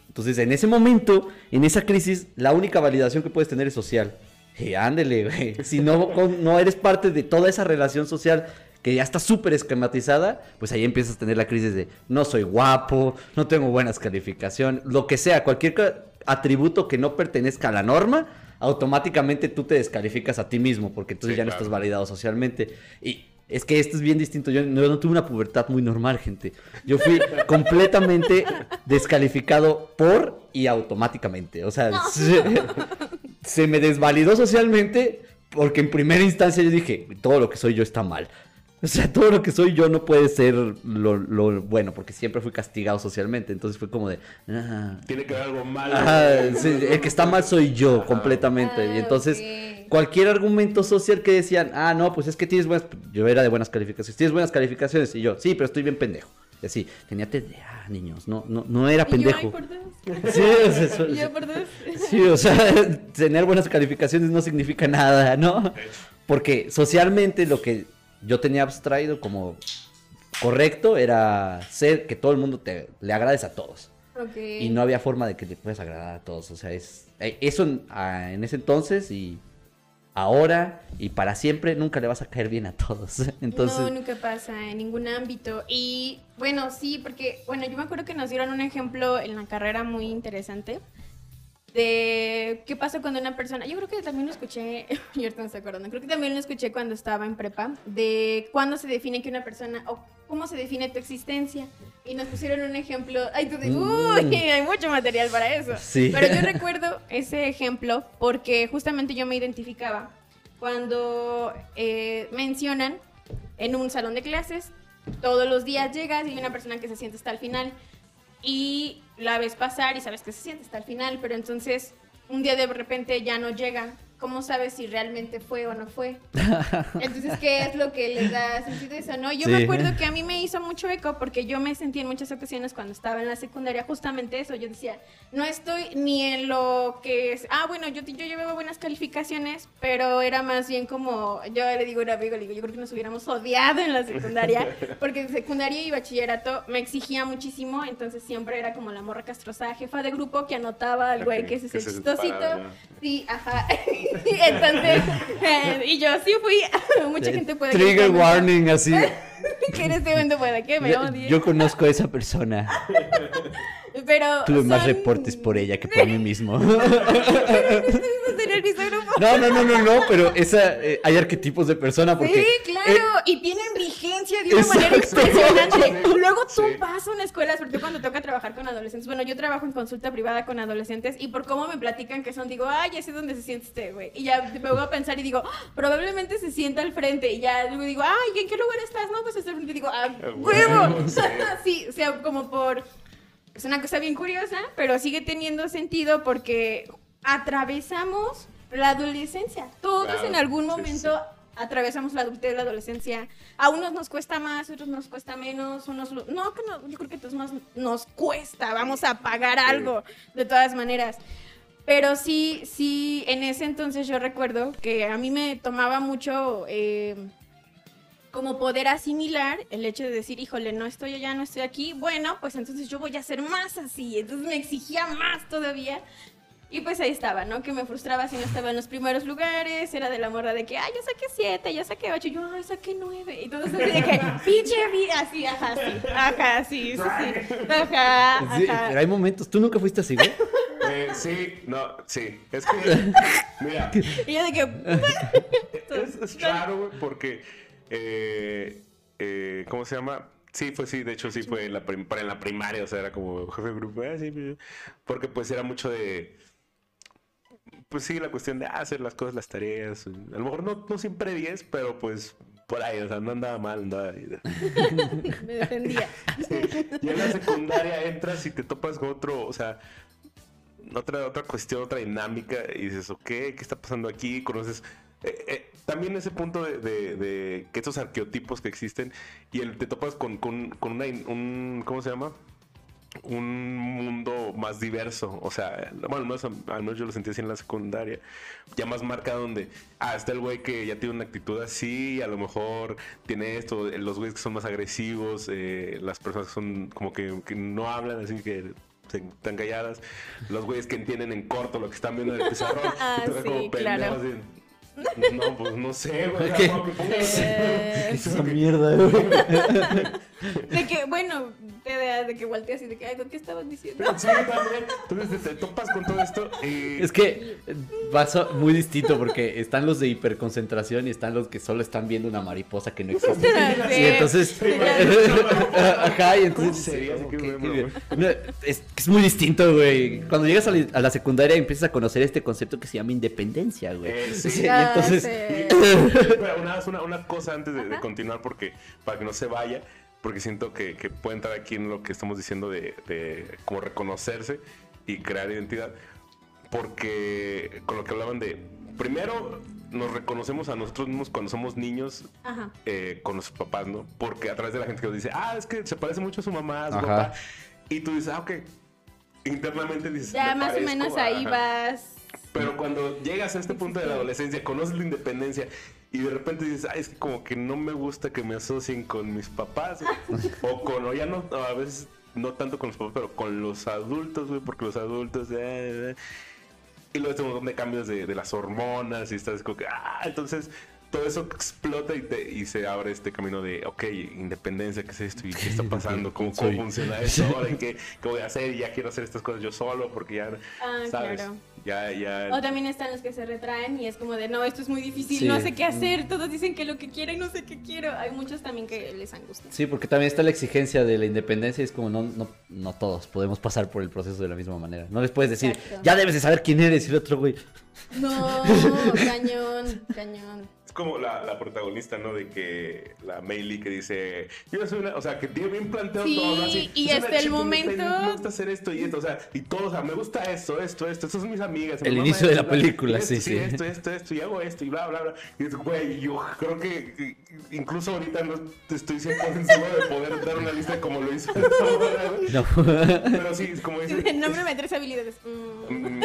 Entonces, en ese momento, en esa crisis, la única validación que puedes tener es social. Eh, ándele, güey. Si no, no eres parte de toda esa relación social que ya está súper esquematizada, pues ahí empiezas a tener la crisis de no soy guapo, no tengo buenas calificaciones, lo que sea, cualquier atributo que no pertenezca a la norma, automáticamente tú te descalificas a ti mismo porque tú ya no estás validado socialmente. Y es que esto es bien distinto. Yo no, tuve una pubertad muy normal, gente. Yo fui completamente descalificado por y automáticamente. O sea, se, me desvalidó socialmente porque en primera instancia yo dije, todo lo que soy yo está mal. O sea, todo lo que soy yo no puede ser lo, bueno, porque siempre fui castigado socialmente. Entonces fue como de. Ah". Tiene que haber algo malo. el que está mal soy yo completamente. y ah, entonces, cualquier argumento social que decían, ah, no, pues es que tienes buenas. Yo era de buenas calificaciones. Tienes buenas calificaciones. Y yo, sí, pero estoy bien pendejo. Y así, tenía TDA, niños. No, no, no era pendejo. Sí, o sea, sí, o sea, tener buenas calificaciones no significa nada, ¿no? Porque socialmente lo que yo tenía abstraído como correcto era ser que todo el mundo te le agrades a todos. Y no había forma de que le puedas agradar a todos. O sea, es eh, eso en, ese entonces y ahora y para siempre nunca le vas a caer bien a todos. Entonces... No, nunca pasa en ningún ámbito. Y bueno, sí, porque, bueno, yo me acuerdo que nos dieron un ejemplo en la carrera muy interesante de qué pasa cuando una persona, yo creo que también lo escuché, yo no estoy acordando, creo que también lo escuché cuando estaba en prepa, de cuándo se define que una persona, o cómo se define tu existencia. Y nos pusieron un ejemplo, ay, tú dices, uy, mm. hay mucho material para eso. Sí. Pero yo recuerdo ese ejemplo porque justamente yo me identificaba cuando eh, mencionan en un salón de clases, todos los días llegas y hay una persona que se siente hasta el final y la ves pasar y sabes que se siente hasta el final, pero entonces un día de repente ya no llega ¿cómo sabes si realmente fue o no fue? Entonces, ¿qué es lo que les da sentido eso, no? Yo me acuerdo que a mí me hizo mucho eco porque yo me sentí en muchas ocasiones cuando estaba en la secundaria justamente eso. Yo decía, no estoy ni en lo que es, ah, bueno, yo, yo llevaba buenas calificaciones, pero era más bien como, yo le digo a un amigo, le digo, yo creo que nos hubiéramos odiado en la secundaria, porque en secundaria y bachillerato me exigía muchísimo, entonces siempre era como la morra castrosa, jefa de grupo que anotaba al güey que es ese chistosito. Sí, ajá. Entonces, eh, y yo sí fui, mucha gente puede Trigger warning, así. que en este momento puede que me odie. Yo conozco a esa persona. Pero. Tuve más reportes por ella que por mí mismo. No, no, no, no, no, pero esa, eh, hay arquetipos de persona porque... Sí, claro, eh, y tienen vigencia de una manera impresionante. Luego tú vas a una escuela, sobre todo cuando toca trabajar con adolescentes. Bueno, yo trabajo en consulta privada con adolescentes y por cómo me platican que son, digo, ay, ya sé dónde se siente este güey. Y ya me voy a pensar y digo, ah, probablemente se sienta al frente. Y ya luego digo, ay, ¿en qué lugar estás? No, pues está al frente. Y digo, ah, huevo. sí, o sea, como por es una cosa bien curiosa, pero sigue teniendo sentido porque atravesamos la adolescencia. Todos en algún momento atravesamos la adultez, la adolescencia. A unos nos cuesta más, a otros nos cuesta menos, unos no, que no, yo creo que a todos más nos cuesta, vamos a pagar algo de todas maneras. Pero sí, sí, en ese entonces yo recuerdo que a mí me tomaba mucho eh, como poder asimilar el hecho de decir, híjole, no estoy allá, no estoy aquí, bueno, pues entonces yo voy a ser más así. Entonces me exigía más todavía Y pues ahí estaba, ¿no? Que me frustraba si no estaba en los primeros lugares, era de la morra de que, ay, yo saqué siete, yo saqué ocho, yo, ay, saqué nueve. Y todo así de que, pinche vida, así, ajá, sí, ajá, sí, sí, sí, ajá, Sí, pero hay momentos. ¿Tú nunca fuiste así, güey? Eh, sí, no, sí. Es que, mira, Y yo de que, es, es raro, güey, porque, eh, eh, ¿cómo se llama? Sí, fue sí, de hecho sí fue en la, prim- para en la primaria, o sea, era como jefe de grupo, ah, sí, pues, porque pues era mucho de, pues sí, la cuestión de hacer las cosas, las tareas, a lo mejor no, no siempre 10, pero pues por ahí, o sea, no andaba mal, andaba ahí. me defendía. Y en la secundaria entras y te topas con otro, o sea, otra, otra cuestión, otra dinámica, y dices, ok, ¿qué está pasando aquí? Conoces. eh, eh, también ese punto de, de- de que estos arqueotipos que existen, y el, te topas con, con, con una, un, ¿cómo se llama? Un mundo más diverso, o sea, bueno, al menos, al menos yo lo sentí así en la secundaria, ya más marcado donde, ah, está el güey que ya tiene una actitud así, a lo mejor tiene esto, eh, los güeyes que son más agresivos, eh, las personas que son como que, que no hablan, así que están calladas, los güeyes que entienden en corto lo que están viendo en el pizarrón, Ah, y sí, como claro. así, No, pues no sé, güey. ¿Qué? Eh, Esa mierda, güey. de que, bueno, de que volteas y de que, ay, ¿qué estabas diciendo? Sí, también. Entonces te, te topas con todo esto y... Es que eh, pasa muy distinto porque están los de hiperconcentración y están los que solo están viendo una mariposa que no existe. Sí. Y entonces. Ajá, y entonces. ¿Cómo sería? Así que, ¿qué- bueno, qué- no, Es, es muy distinto, güey. Cuando llegas a la, a la secundaria empiezas a conocer este concepto que se llama independencia, güey. Eh, sí. Entonces. una, una, una cosa antes de, continuar, porque para que no se vaya, porque siento que, que puede entrar aquí en lo que estamos diciendo de, de como reconocerse y crear identidad, porque con lo que hablaban de, primero nos reconocemos a nosotros mismos cuando somos niños eh, con nuestros papás, ¿no? Porque a través de la gente que nos dice, ah, es que se parece mucho a su mamá, a su Ajá. papá, y tú dices, ah, ok. Internamente dices, Ya "Me más o parezco menos a-". ahí Ajá. vas. Pero cuando llegas a este punto de la adolescencia, conoces la independencia y de repente dices, ay, es que como que no me gusta que me asocien con mis papás o con, o ya no, a veces no tanto con los papás, pero con los adultos, güey, porque los adultos, eh, eh, y luego este montón de cambios de, de las hormonas y estás como que, ah, entonces todo eso explota y, te- y se abre este camino de, ok, independencia, ¿qué es esto? ¿Y qué está pasando? ¿Cómo, cómo funciona esto? ahora? ¿Y ¿Qué, ¿Qué voy a hacer? Y ya quiero hacer estas cosas yo solo porque ya, Ah, ¿sabes? claro. Ya, ya. O también están los que se retraen y es como de, no, esto es muy difícil, Sí. no sé qué hacer, todos dicen que lo que quieren, no sé qué quiero. Hay muchos también que les angustia. Sí, porque también está la exigencia de la independencia y es como no, no, no todos podemos pasar por el proceso de la misma manera. No les puedes decir, Exacto. ya debes de saber quién eres y el otro, güey. No, cañón, cañón. Como la, la protagonista, ¿no? De que la Meili que dice, yo soy una, o sea, que tiene bien planteado Sí, todo, ¿no? Así, y "Soy una hasta el momento- Me gusta hacer esto y esto, o sea, y todo, o sea, me gusta esto, esto, esto, estas son mis amigas. mi El inicio de la película, sí, sí. Esto, esto, esto, y hago esto, y bla, bla, bla. Y es, güey, yo creo que incluso ahorita no te estoy 100% seguro de poder dar una lista como lo hizo. No. Pero sí, es como dice, El nombre me tres habilidades. Mm. Mm,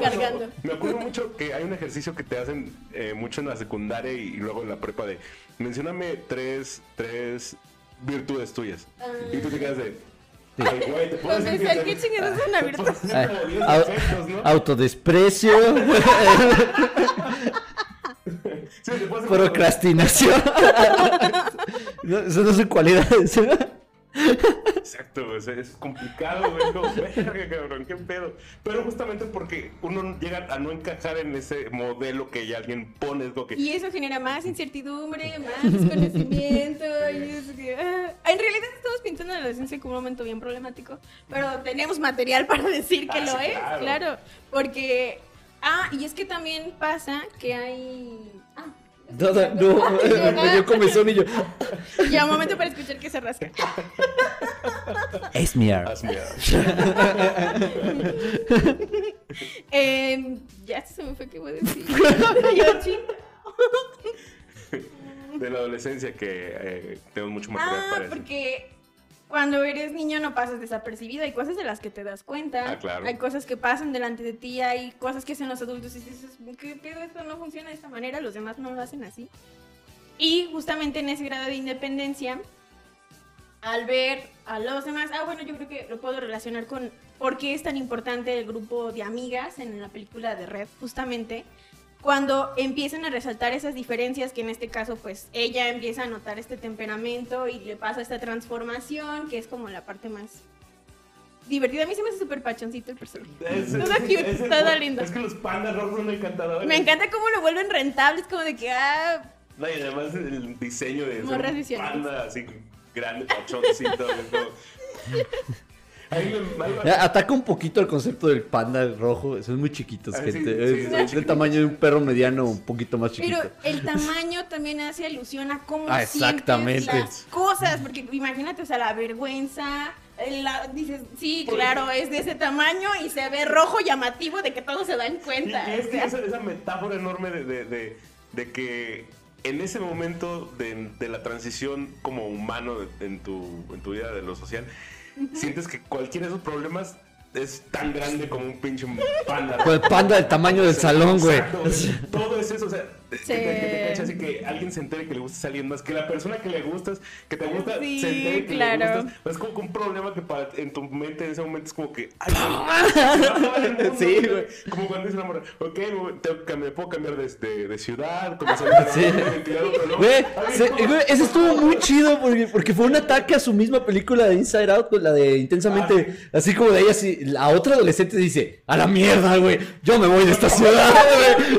Cargando. me acuerdo mucho que hay un ejercicio que te hacen eh, mucho en la secundaria y, y luego en la prepa de mencióname tres, tres virtudes tuyas. Ah. Y tú te quedas de. Ay, güey, te pones Confesar que chingados es una virtud. como 10 Au- defectos, ¿no? Autodesprecio, Sí, procrastinación. No, eso no son cualidades. Exacto, güey, o sea, es complicado, güey. Verga, cabrón, qué pedo. Pero justamente porque uno llega a no encajar en ese modelo que ya alguien pone, es que. Y eso genera más incertidumbre, más desconocimiento. y es que, ah. En realidad estamos pintando la adolescencia como un momento bien problemático, pero tenemos material para decir que Ah, lo sí, es, claro. claro. Porque. Ah, y es que también pasa que hay. Ah, No, no, no, me dio comezón y yo. ya, un momento para escuchar que se rasca. Es algo. Eh, ya se me fue qué voy a decir. De la adolescencia que eh, tenemos mucho material Ah, para eso. Cuando eres niño no pasas desapercibido, hay cosas de las que te das cuenta. Ah, claro. Hay cosas que pasan delante de ti, hay cosas que hacen los adultos y dices, ¿qué pedo? Esto no funciona de esta manera, los demás no lo hacen así. Y justamente en ese grado de independencia, al ver a los demás, ah, bueno, yo creo que lo puedo relacionar con por qué es tan importante el grupo de amigas en la película de Red, justamente cuando empiezan a resaltar esas diferencias, que en este caso, pues ella empieza a notar este temperamento y le pasa esta transformación, que es como la parte más divertida. A mí se me hace súper pachoncito el personaje. Es- Todo es- cute, es el- todo lindo. Es que los pandas rojos son encantadores. Me encanta cómo lo vuelven rentable, es como de que, ah, No, y además el diseño de un panda así grande, pachoncito. como- Ataca un poquito el concepto del panda rojo. Son muy chiquitos, Ah, gente. sí, es, del chiquitos. tamaño de un perro mediano, un poquito más chiquito. Pero el tamaño también hace alusión a cómo Ah, sientes exactamente. las cosas, porque imagínate, o sea, la vergüenza, la- dices, sí, claro, es de ese tamaño y se ve rojo llamativo de que todos se dan cuenta. y es que esa, esa metáfora enorme de, de- de- de que en ese momento de, de la transición como humano en tu, en tu vida de lo social, sientes que cualquiera de esos problemas es tan grande como un pinche panda. El panda del tamaño del salón, güey. Todo es eso, o sea, que Sí. te, que te cachas y que alguien se entere que le gustas a alguien más, que la persona que le gustas, que te gusta, Sí, se entere que claro. le gustas. Es como que un problema que para, en tu mente en ese momento es como que, ay, no, Sí, güey. Como cuando dice la morra, ok, me puedo cambiar de, de, de ciudad, a Sí. Güey, no. ese estuvo muy chido porque, porque fue un ataque a su misma película de Inside Out, la de Intensamente. Ah, Así como de ella, así, la otra adolescente dice: A la mierda, güey, yo me voy de esta ciudad, güey.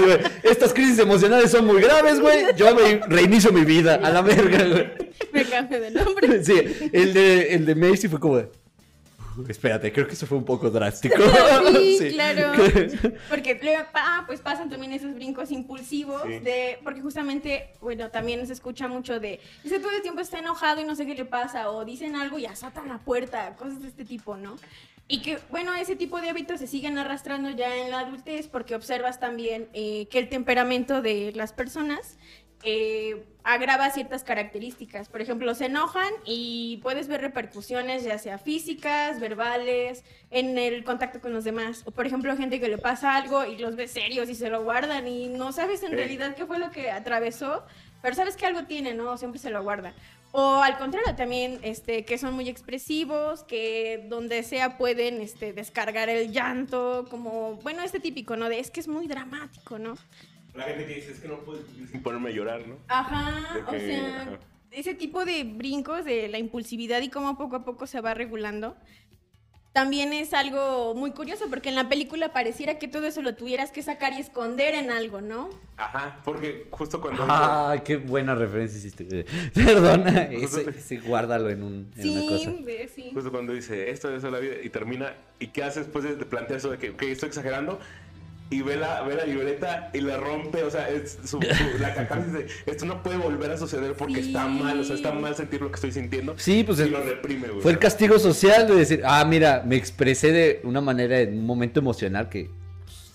Güey, estas crisis emocionales son muy graves, güey. Yo me reinicio mi vida, a la verga, güey. Me cambio de nombre. Sí, el de, el de Macy fue como de. "Uh, Espérate, creo que eso fue un poco drástico. Sí, claro. Que- Porque ah, pues pasan también esos brincos impulsivos Sí. de, porque justamente, bueno, también se escucha mucho de, dice todo el tiempo está enojado y no sé qué le pasa, o dicen algo y azotan la puerta, cosas de este tipo, ¿no? Y que, bueno, ese tipo de hábitos se siguen arrastrando ya en la adultez porque observas también eh, que el temperamento de las personas eh, agrava ciertas características. Por ejemplo, se enojan y puedes ver repercusiones ya sea físicas, verbales, en el contacto con los demás. O por ejemplo, gente que le pasa algo y los ves serios y se lo guardan y no sabes en realidad qué fue lo que atravesó, pero sabes que algo tiene, ¿no? Siempre se lo guarda. O al contrario, también este, que son muy expresivos, que donde sea pueden este, descargar el llanto, como, bueno, este típico, ¿no? De es que es muy dramático, ¿no? La gente que dice, es que no puedo sin ponerme a llorar, ¿no? Ajá, o sea, ajá. ese tipo de brincos de la impulsividad y cómo poco a poco se va regulando, también es algo muy curioso, porque en la película pareciera que todo eso lo tuvieras que sacar y esconder en algo, ¿no? Ajá, porque justo cuando... Ay, qué buena referencia hiciste. Perdona, ese, ese guárdalo en, un, en una cosa. Sí, de- sí. Justo cuando dice, esto es la vida, y termina, ¿y qué hace después de de plantear eso de que, ok, estoy exagerando? Y ve la, ve la libreta y la rompe, o sea, es su, su- la catarsis de, esto no puede volver a suceder porque Sí. está mal, o sea, está mal sentir lo que estoy sintiendo. Sí, pues y el- lo reprime, güey. Fue el castigo social de decir, ah, mira, me expresé de una manera en un momento emocional que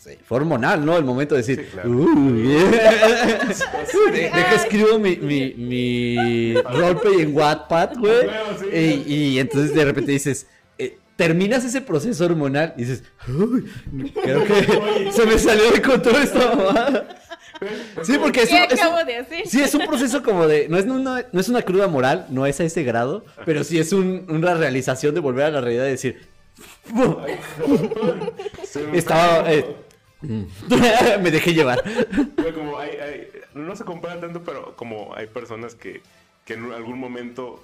pues, fue hormonal, ¿no? El momento de decir, Sí, claro. "Uy, yeah". De- deja escribo mi, mi, mi roleplay en Wattpad, güey. Sí. y, y entonces de repente dices, terminas ese proceso hormonal y dices, uy, creo que se me salió de control esta mamada. Sí, porque es ¿Qué un- es un- de hacer? Sí, es un proceso como de. No es una, no es una cruda moral, no es a ese grado, pero sí es un- una realización de volver a la realidad y decir. Estaba. eh, me dejé llevar. Güey, como hay, hay- no se compara tanto, pero como hay personas que, que en algún momento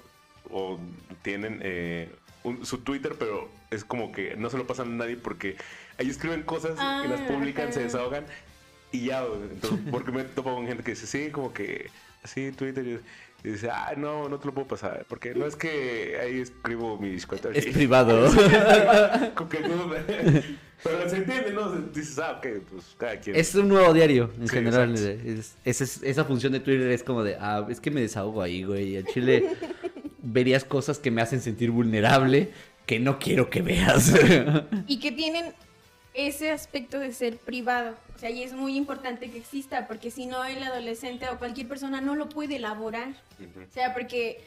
o tienen eh, un- su Twitter, pero es como que no se lo pasan a nadie porque ahí escriben cosas y las Ah, publican, se ajá. desahogan y ya. Entonces, porque me topo con gente que dice, sí, como que, sí, Twitter. Y, dice, ah, no, no te lo puedo pasar, porque no es que ahí escribo mis cuentas. Es privado. Como que no- pero se entiende, ¿no? Dices, ah, ok, pues cada quien. Es un nuevo diario, en Sí, general. es- esa, es- esa función de Twitter es como de, ah, es que me desahogo ahí, güey. Y en Chile verías cosas que me hacen sentir vulnerable que no quiero que veas. y que tienen ese aspecto de ser privado. O sea, y es muy importante que exista, porque si no, el adolescente o cualquier persona no lo puede elaborar. O sea, porque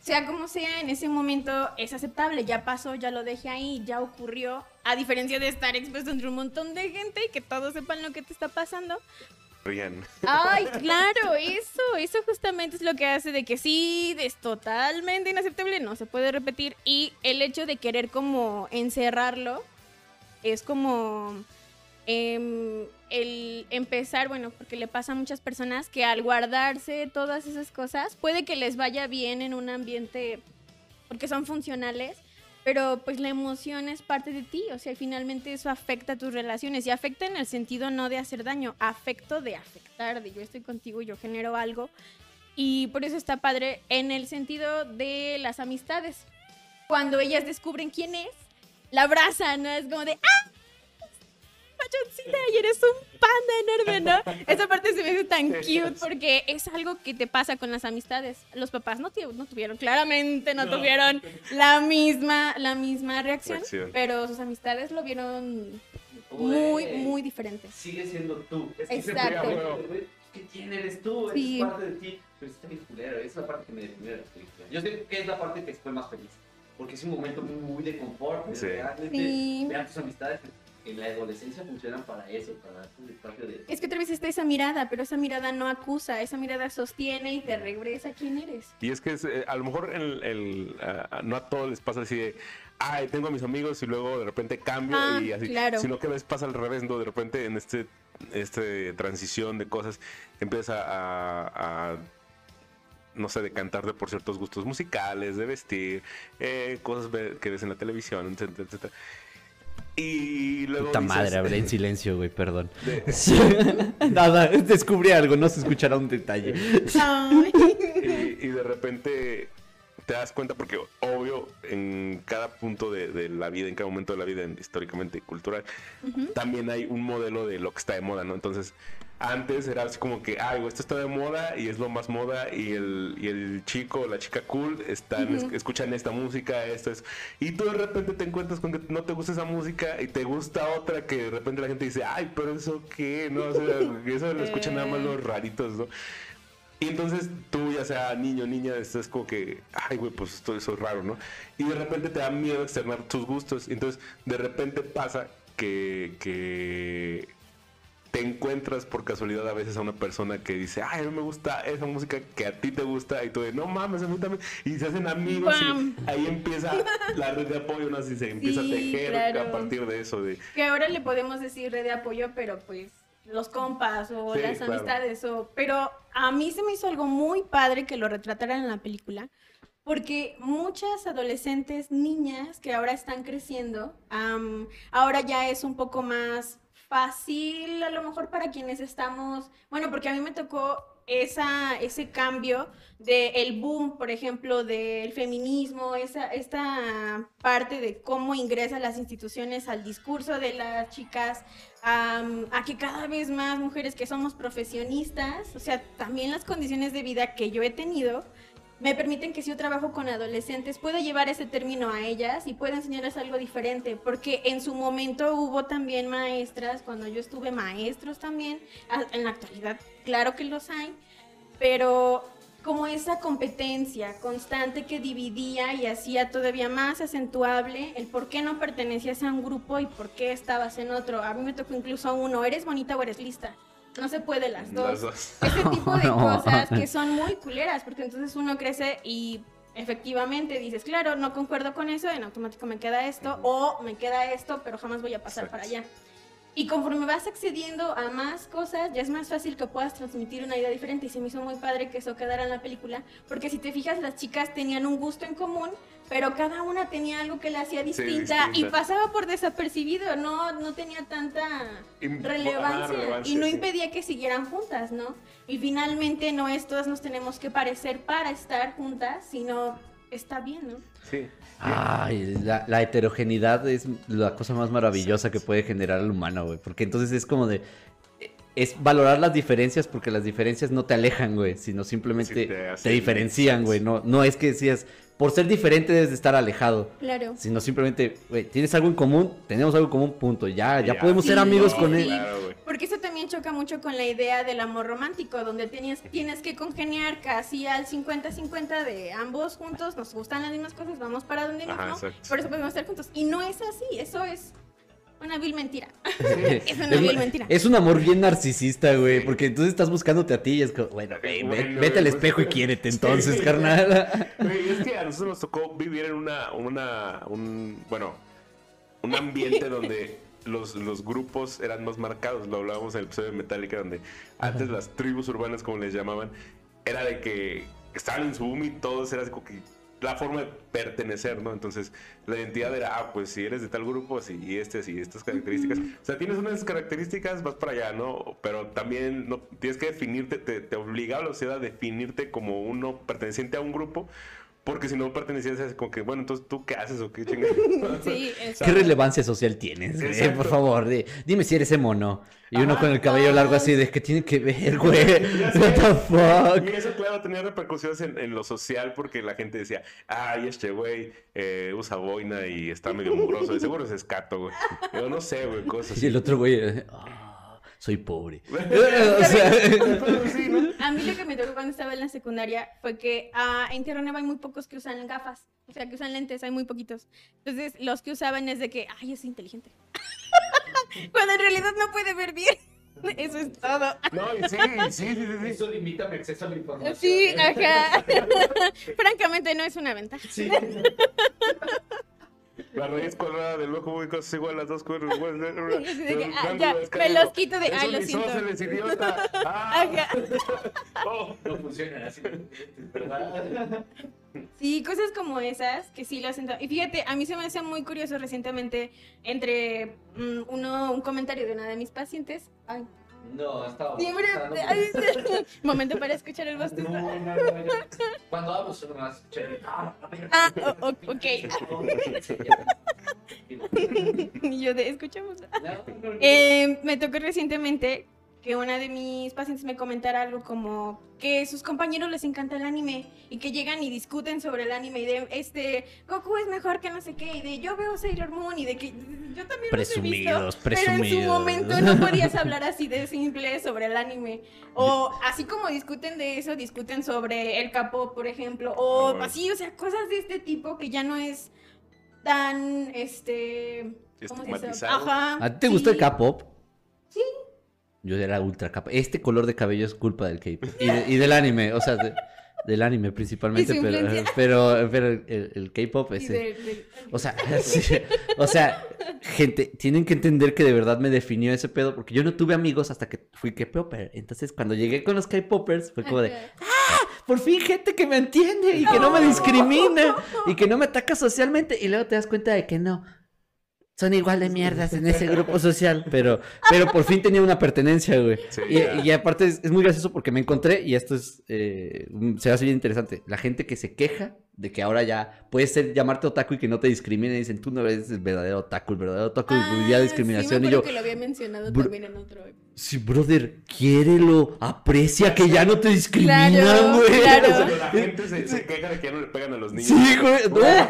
sea como sea, en ese momento es aceptable, ya pasó, ya lo dejé ahí, ya ocurrió, a diferencia de estar expuesto entre un montón de gente y que todos sepan lo que te está pasando, rían. Ay, claro, eso, eso justamente es lo que hace de que sí, es totalmente inaceptable, no se puede repetir. Y el hecho de querer como encerrarlo es como em, el empezar, bueno, porque le pasa a muchas personas que al guardarse todas esas cosas, puede que les vaya bien en un ambiente porque son funcionales, pero pues la emoción es parte de ti, o sea, finalmente eso afecta a tus relaciones y afecta en el sentido no de hacer daño, afecto de afectar, de yo estoy contigo, yo genero algo y por eso está padre en el sentido de las amistades. Cuando ellas descubren quién es, la abrazan, ¿no? Es como de ¡ah! Machoncita, y eres un panda enorme, ¿no? Esa parte se me hace tan cute porque es algo que te pasa con las amistades. Los papás no, no tuvieron, claramente no, tuvieron la misma, la misma reacción, Reacción. pero sus amistades lo vieron muy, Güey, muy diferente. Sigue siendo tú. Es que Exacto. siempre, ¿qué- ¿Quién eres tú? Sí. Es parte de ti. Pero está bien culero. Es la parte que me deprimió de la película. Yo sé que es la parte que fue más feliz. Porque es un momento muy, muy de confort. de Sí. realmente Sí. Vean tus amistades en la adolescencia funcionan para eso, para darte un espacio de. Es que otra vez está esa mirada, pero esa mirada no acusa, esa mirada sostiene y te regresa a quién eres. Y es que es, eh, a lo mejor el, el, ah, no a todos les pasa así de, ay, tengo a mis amigos y luego de repente cambio Ah, y así. claro. Sino que a veces pasa al revés, ¿no? De repente en este, este transición de cosas empieza a, a, no sé, decantarte por ciertos gustos musicales, de vestir, eh, cosas que ves en la televisión, etcétera, etcétera. Y luego Puta dices- madre, hablé en silencio, güey, perdón. de- Nada, descubrí algo, no se escuchará un detalle. Y, y de repente te das cuenta porque obvio en cada punto de, de la vida, en cada momento de la vida en- históricamente y cultural, también hay un modelo de lo que está de moda, ¿no? Entonces, antes era así como que, ay, güey, esto está de moda y es lo más moda y el, y el chico o la chica cool están, es- escuchan esta música, esto es... Y tú de repente te encuentras con que no te gusta esa música y te gusta otra que de repente la gente dice, ay, pero eso qué, ¿no? O sea, eso lo escuchan nada más los raritos, ¿no? Y entonces tú, ya sea niño o niña, estás como que, ay, güey, pues esto eso es raro, ¿no? Y de repente te da miedo externar tus gustos. Entonces, de repente pasa que, que te encuentras por casualidad a veces a una persona que dice, ay, a mí me gusta esa música que a ti te gusta. Y tú de, no mames, a mí también. Y se hacen amigos. ¡Bam! Y ahí empieza la red de apoyo, ¿no? Así se empieza Sí, a tejer claro. a partir de eso. De, Que ahora le podemos decir red de apoyo, pero pues los compas o Sí, las claro. amistades. O... Pero a mí se me hizo algo muy padre que lo retrataran en la película. Porque muchas adolescentes, niñas que ahora están creciendo, am, ahora ya es un poco más fácil, a lo mejor para quienes estamos, bueno, porque a mí me tocó esa, ese cambio del boom, por ejemplo, del feminismo, esa, esta parte de cómo ingresa las instituciones al discurso de las chicas, a que cada vez más mujeres que somos profesionistas, o sea, también las condiciones de vida que yo he tenido, me permiten que si yo trabajo con adolescentes pueda llevar ese término a ellas y pueda enseñarles algo diferente, porque en su momento hubo también maestras, cuando yo estuve maestros también, en la actualidad claro que los hay, pero como esa competencia constante que dividía y hacía todavía más acentuable el por qué no pertenecías a un grupo y por qué estabas en otro. A mí me tocó incluso uno, ¿eres bonita o eres lista? No se puede las dos las dos. ese tipo de No. cosas que son muy culeras, porque entonces uno crece y efectivamente dices, claro, no concuerdo con eso, en automático me queda esto, o me queda esto, pero jamás voy a pasar Exacto. para allá. Y conforme vas accediendo a más cosas, ya es más fácil que puedas transmitir una idea diferente. Y se me hizo muy padre que eso quedara en la película, porque si te fijas, las chicas tenían un gusto en común, pero cada una tenía algo que la hacía distinta, y distinta. pasaba por desapercibido, no, no tenía tanta relevancia, ah, relevancia, y no sí. impedía que siguieran juntas, ¿no? Y finalmente no es todas nos tenemos que parecer para estar juntas, sino está bien, ¿no? Sí. Ay, la, la heterogeneidad es la cosa más maravillosa que puede generar el humano, güey. Porque entonces es como de. Es valorar las diferencias porque las diferencias no te alejan, güey, sino simplemente Sí, te diferencian, güey. No, no es que decías, por ser diferente debes de estar alejado. Claro. Sino simplemente, güey, tienes algo en común, tenemos algo en común, punto. Ya, ya, Ya. podemos ser amigos con sí. él. Claro. Porque eso también choca mucho con la idea del amor romántico, donde tienes, tienes que congeniar casi al 50-50 de ambos juntos, nos gustan las mismas cosas, vamos para donde mismo, por eso podemos estar juntos. Y no es así, eso es una vil mentira. Es una vil mentira. es un amor bien narcisista, güey, porque entonces estás buscándote a ti y es como, bueno, güey, ve- Bueno, vete al pues, espejo y quiérete entonces, sí. carnal. Güey, es que a nosotros nos tocó vivir en una, una, un, bueno, un ambiente donde los, los grupos eran más marcados. Lo hablábamos en el episodio de Metallica, donde antes las tribus urbanas, como les llamaban, era de que estaban en su boom y todos era como que la forma de pertenecer, ¿no? Entonces, la identidad era, ah, pues si eres de tal grupo, sí, y este, y estas características. O sea, tienes unas características, vas para allá, ¿no? Pero también no, tienes que definirte, te, te obligaba la sociedad a definirte como uno perteneciente a un grupo, porque si no pertenecías, es como que, bueno, entonces tú qué haces o qué chingada. Sí, ¿Qué relevancia social tienes, güey? Exacto. Por favor, di- dime si eres ese mono. Y uno Ajá. con el cabello largo así de, ¿qué tiene que ver, güey? What the fuck? Y eso, claro, tenía repercusiones en, en lo social porque la gente decía, ay, este güey eh, usa boina y está medio mugroso, de seguro es escato, güey. Yo no sé, güey, cosas Y el otro güey, "Ah, soy pobre. o sea. A mí lo que me tocó cuando estaba en la secundaria fue que ah, en Tierra Nueva hay muy pocos que usan gafas, o sea, que usan lentes, hay muy poquitos. Entonces, los que usaban es de que, ay, es inteligente. Cuando en realidad no puede ver bien. Eso es todo. No, sí, sí, sí, sí, sí. limita mi acceso a la información. Sí, ajá. Francamente, no es una ventaja. Sí. La raíz cuadrada del ojo muy cosas igual las dos cuerdas. ah, ya, me los quito de- Es ay, lo un siento. idiota. Ah, oh. No funciona así, ¿verdad? Sí, cosas como esas que sí lo hacen. Y fíjate, a mí se me hace muy curioso recientemente entre mm, uno, un comentario de una de mis pacientes. Ay, No, estaba. siempre. momento para escuchar el No, bostezo. no, no, no. Cuando hablo solo más chévere. Ah, Ah, o- o- ok. Y yo de, escuchamos. Eh, me tocó recientemente que una de mis pacientes me comentara algo como que sus compañeros les encanta el anime y que llegan y discuten sobre el anime y de este Goku es mejor que no sé qué y de yo veo Sailor Moon y de que yo también los he Presumidos, visto, pero en su presumidos. momento no podías hablar así de simple sobre el anime o así como discuten de eso discuten sobre el capo por ejemplo o así o sea cosas de este tipo que ya no es tan este ¿cómo se dice? Estigmatizado. Ajá. ¿A ti te gusta el. K-pop? Sí. Yo era ultra K-pop. Este color de cabello es culpa del K-pop. Y, de- y del anime, o sea, de- del anime principalmente, pero, pero, pero el, el K-pop es... O sea, sí, o sea, gente, tienen que entender que de verdad me definió ese pedo, porque yo no tuve amigos hasta que fui K-popper. Entonces, cuando llegué con los K-poppers, fue como de, Ajá. por fin gente que me entiende y que no me discrimina y que no me ataca socialmente. Y luego te das cuenta de que no. Son igual de mierdas en ese grupo social, pero, pero por fin tenía una pertenencia, güey. Sí, Y, y aparte es, es muy gracioso porque me encontré, y esto es, eh, se hace bien interesante, la gente que se queja de que ahora ya puedes ser, llamarte otaku y que no te discriminen, dicen, tú no eres el verdadero otaku, el verdadero otaku Ah, vivía sí, discriminación, me y yo, que lo había mencionado Bro- también en otro. sí, brother, quiérelo, aprecia que ya no te discriminan, Claro, güey. claro. O sea, La gente se, se queja de que ya no le pegan a los niños. Sí, güey, no,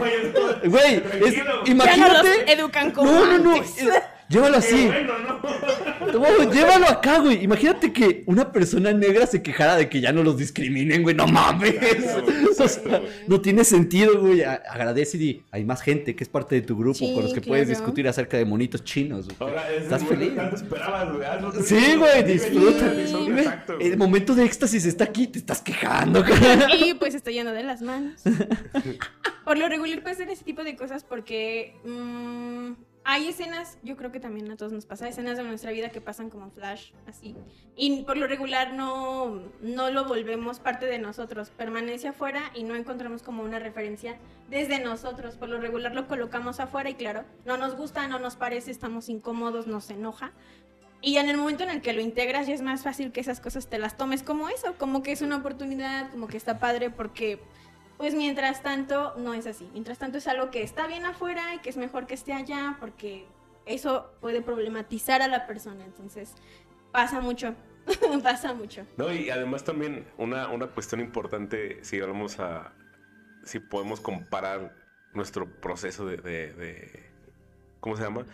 güey, es- Tranquilo. Ya no los imagínate, educan como no, no, no, antes. Eh, llévalo así. Bueno, no. No, llévalo acá, güey. Imagínate que una persona negra se quejara de que ya no los discriminen, güey. No mames. Exacto, O sea, exacto, güey. no tiene sentido, güey. Agradece y hay más gente que es parte de tu grupo Sí, con los que puedes discutir acerca de monitos chinos. güey. Ahora, ¿Estás es feliz? Tanto esperabas, güey. Sí, güey, disfruta. Sí, exacto, güey. el momento de éxtasis está aquí, te estás quejando, cara. Y pues está yendo de las manos. Por lo regular ser ese tipo de cosas porque mm, hay escenas, yo creo que también a todos nos pasa, escenas de nuestra vida que pasan como flash, así. Y por lo regular no, no lo volvemos parte de nosotros, permanece afuera y no encontramos como una referencia desde nosotros. Por lo regular lo colocamos afuera y claro, no nos gusta, no nos parece, estamos incómodos, nos enoja. Y en el momento en el que lo integras ya es más fácil que esas cosas te las tomes como eso, como que es una oportunidad, como que está padre porque pues mientras tanto no es así. Mientras tanto es algo que está bien afuera y que es mejor que esté allá porque eso puede problematizar a la persona. Entonces pasa mucho, pasa mucho. No, y además también una, una cuestión importante, si vamos a, si podemos comparar nuestro proceso de, de- de- ¿cómo se llama?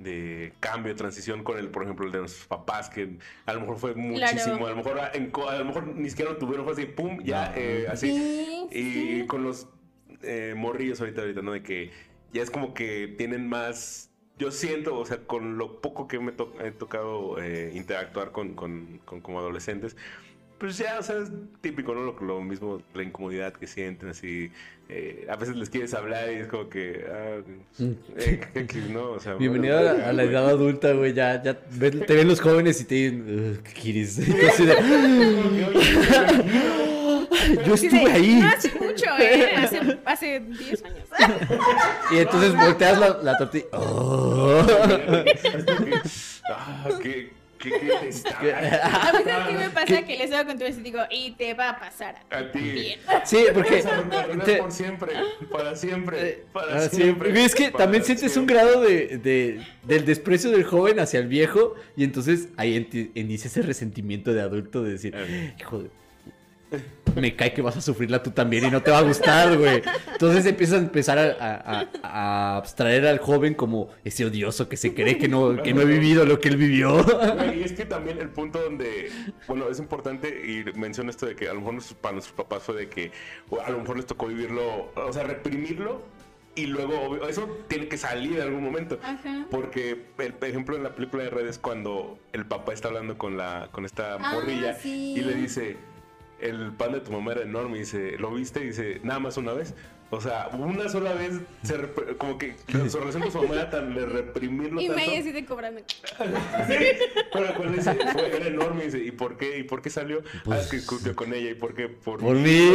De cambio, transición con el, por ejemplo, el de nuestros papás, que a lo mejor fue muchísimo, Claro. a lo mejor, en co- a lo mejor ni siquiera lo tuvieron, fue así, pum, ya, eh, así. Sí, Y sí. con los eh, morrillos ahorita, ahorita, ¿no? De que ya es como que tienen más yo siento, o sea, con lo poco que me to- he tocado eh, interactuar con, con, con como adolescentes, pues ya, o sea, es típico, ¿no? Lo, lo mismo, la incomodidad que sienten, así. eh, a veces les quieres hablar y es como que. Ah, eh, que- que no, o sea, Bienvenido bueno, a la, a la edad adulta, güey. Ya, ya ven- te ven los jóvenes y te dicen, "Ugh, ¿qué quieres? Y tú así de, Yo estuve ahí. No hace mucho, ¿eh? Hace, hace 10 años. Y entonces volteas la, la tortilla. Oh. Ah, qué, qué, qué desastre. A mí, ¿sabes qué me pasa? Que les hago con tu y digo, y te va a pasar a ti A ti. Sí, porque. Te- por siempre, para siempre, para Ah, sí, siempre. Es que para también sientes un siempre. grado de, de- del desprecio del joven hacia el viejo y entonces ahí inicia ese resentimiento de adulto de decir, Eh. hijo de... Me cae que vas a sufrirla tú también y no te va a gustar, güey. Entonces empiezas a empezar a, a- abstraer al joven como ese odioso que se cree que no, que no he vivido lo que él vivió. Y es que también el punto donde, bueno, es importante y menciono esto de que a lo mejor nuestros- para nuestros papás fue de que a lo mejor les tocó vivirlo, o sea, reprimirlo y luego obvio, eso tiene que salir en algún momento. Ajá. Porque, el, por ejemplo, en la película de redes, cuando el papá está hablando con la con esta Ah, morrilla sí. y le dice, el pan de tu mamá era enorme, y dice, ¿lo viste? Y dice, nada más una vez. O sea, una sola vez, se rep- como que su relación con su mamá era tan de reprimirlo Y tanto. me así de cobrando. Sí, pero cuando dice, fue, era enorme, y dice, ¿y por qué? ¿Y por qué salió? ah, es que discutió con ella, ¿y por qué? Por, Por mí.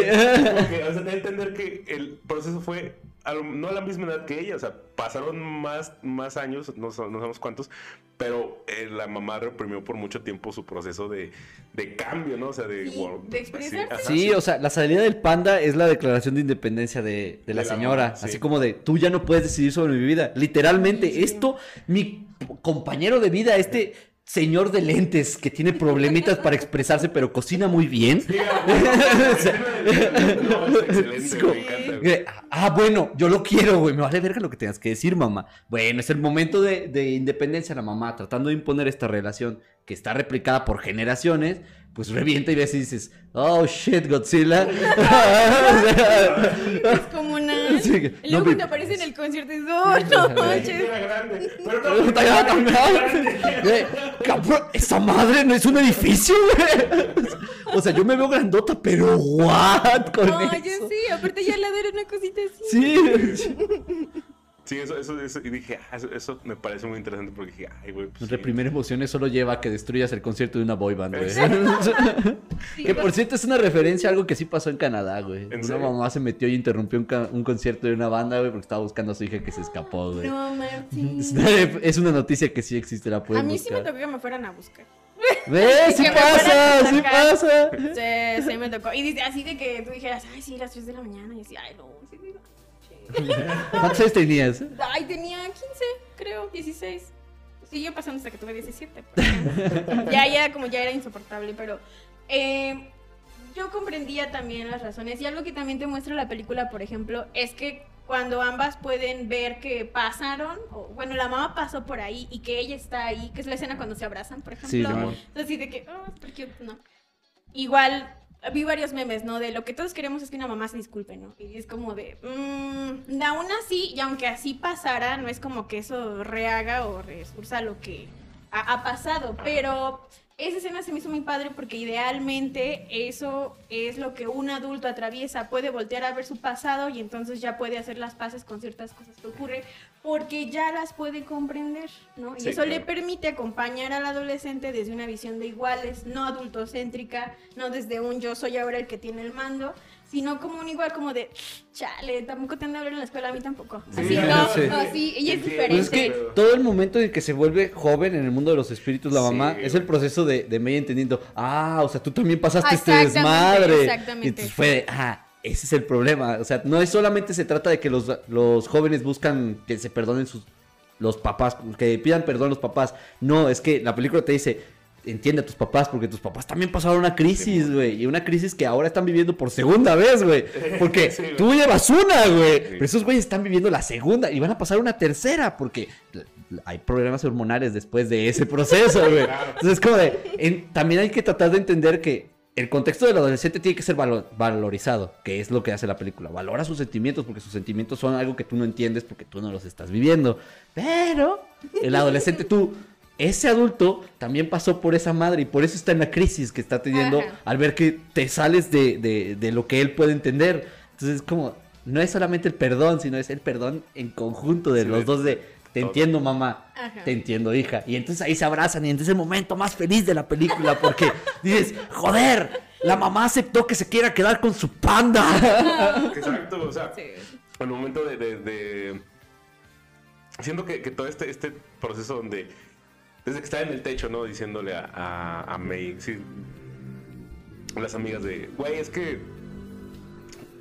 Porque, o sea, de entender que el proceso fue no a la misma edad que ella, o sea, pasaron más, más años, no, sa- no sabemos cuántos, pero eh, la mamá reprimió por mucho tiempo su proceso de, de cambio, ¿no? O sea, de... Sí, wow, de expresarse. Sí, o sea, la salida del panda es la declaración de independencia de, de la De la señora. mamá, sí. Así como de, tú ya no puedes decidir sobre mi vida. Literalmente, Sí, sí. esto, mi compañero de vida, este señor de lentes que tiene problemitas para expresarse, pero cocina muy bien. Sí, no, es excelente, Es como- me encanta. güey. Ah, bueno, yo lo quiero, güey. Me vale verga lo que tengas que decir, mamá. Bueno, es el momento de, de independencia, la mamá tratando de imponer esta relación que está replicada por generaciones. Pues revienta y ves y dices, oh shit, Godzilla. Es como una. Sí, luego no, cuando aparece en el concierto, dices, oh, no manches. Era grande, pero no, está ya tan grande. Cabrón, esa madre no es un edificio, güey. O sea, yo me veo grandota, pero what con No, eso. yo sí, aparte ya al lado era una cosita así. Sí. Sí, eso, eso, eso, y dije, ah, eso, eso me parece muy interesante porque dije, ay, güey, pues sí. Reprimir emociones solo lleva a que destruyas el concierto de una boy band, güey. Sí, que por cierto es una referencia a algo que sí pasó en Canadá, güey. ¿En Una serio? mamá se metió y interrumpió un, concierto de una banda, güey, porque estaba buscando a su hija que se escapó, güey. No, Martín. Es una noticia que sí existe, la A pueden mí sí me tocó que me fueran a buscar. ¿Ves? Sí pasa, a sí pasa. Sí, sí me tocó. Y dice, así de que tú dijeras, ay, sí, las 3 de la mañana. Y así, ay, no, sí, sí, no. ¿Cuántos años tenías? Ay, tenía 15, creo, 16. Siguió pasando hasta que tuve 17. pero ya, ya, como ya era insoportable, pero eh, yo comprendía también las razones. Y algo que también te muestra la película, por ejemplo, es que cuando ambas pueden ver que pasaron, o bueno, la mamá pasó por ahí y que ella está ahí, que es la escena cuando se abrazan, por ejemplo. Sí, Simón. Así de que, oh, super cute, no. Igual vi varios memes, ¿no? De lo que todos queremos es que una mamá se disculpe, ¿no? Y es como de, mmm, aún así, y aunque así pasara, no es como que eso rehaga o resursa lo que ha, ha pasado, pero esa escena se me hizo muy padre porque idealmente eso es lo que un adulto atraviesa, puede voltear a ver su pasado y entonces ya puede hacer las paces con ciertas cosas que ocurren porque ya las puede comprender, ¿no? Y eso le permite acompañar al adolescente desde una visión de iguales, no adultocéntrica, no desde un yo soy ahora el que tiene el mando, sino como un igual como de, chale, tampoco te han de hablar en la escuela, a mí tampoco. Sí, Así, sí, no, sí. no, así, ella es diferente. Pues es que todo el momento en que se vuelve joven en el mundo de los espíritus, la Sí, mamá, es el proceso de, de May entendiendo, ah, o sea, tú también pasaste este desmadre. exactamente. Y entonces fue de, ah, ese es el problema. O sea, no es solamente se trata de que los, los jóvenes buscan que se perdonen sus los papás, que pidan perdón los papás. No, es que la película te dice, entiende a tus papás, porque tus papás también pasaron una crisis, güey. Y una crisis que ahora están viviendo por segunda vez, güey. Porque Sí, tú llevas una, güey. Pero esos güeyes están viviendo la segunda y van a pasar una tercera, porque hay problemas hormonales después de ese proceso, güey. Claro. Entonces es como de, en- también hay que tratar de entender que el contexto del adolescente tiene que ser valo- valorizado, que es lo que hace la película. Valora sus sentimientos porque sus sentimientos son algo que tú no entiendes porque tú no los estás viviendo. Pero El adolescente, tú, ese adulto también pasó por esa madre y por eso está en la crisis que está teniendo Ajá. al ver que te sales de, de- de lo que él puede entender. Entonces es como, no es solamente el perdón, sino es el perdón en conjunto de Sí, los dos de, te todo. entiendo mamá, Ajá. te entiendo hija. Y entonces ahí se abrazan y entonces es el momento más feliz de la película porque dices, joder, la mamá aceptó que se quiera quedar con su panda. Exacto, o sea, Sí. al momento de... de- de- Siento que, que todo este, este proceso donde... Desde que está en el techo, ¿no? Diciéndole a, a, a May, sí, las amigas de, güey, es que...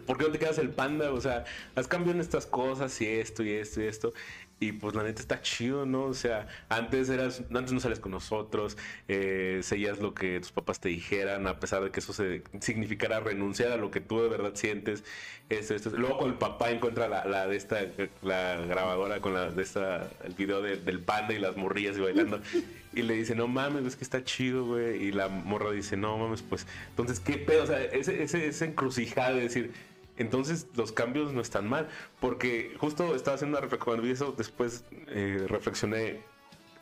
¿Por qué no te quedas el panda? O sea, has cambiado en estas cosas y esto y esto y esto. Y pues la neta está chido, ¿no? O sea, antes eras, antes no sales con nosotros, eh, seguías lo que tus papás te dijeran, a pesar de que eso se, significara renunciar a lo que tú de verdad sientes. Esto, esto. Luego con el papá encuentra la, la de esta, la grabadora con la de esta, el video de- del panda y las morrillas y bailando. Y le dice, no mames, es que está chido, güey. Y la morra dice, no mames, pues, entonces, ¿qué pedo? O sea, ese, ese, esa encrucijada de decir, entonces los cambios no están mal. Porque justo estaba haciendo una reflexión, cuando vi eso, después eh, reflexioné,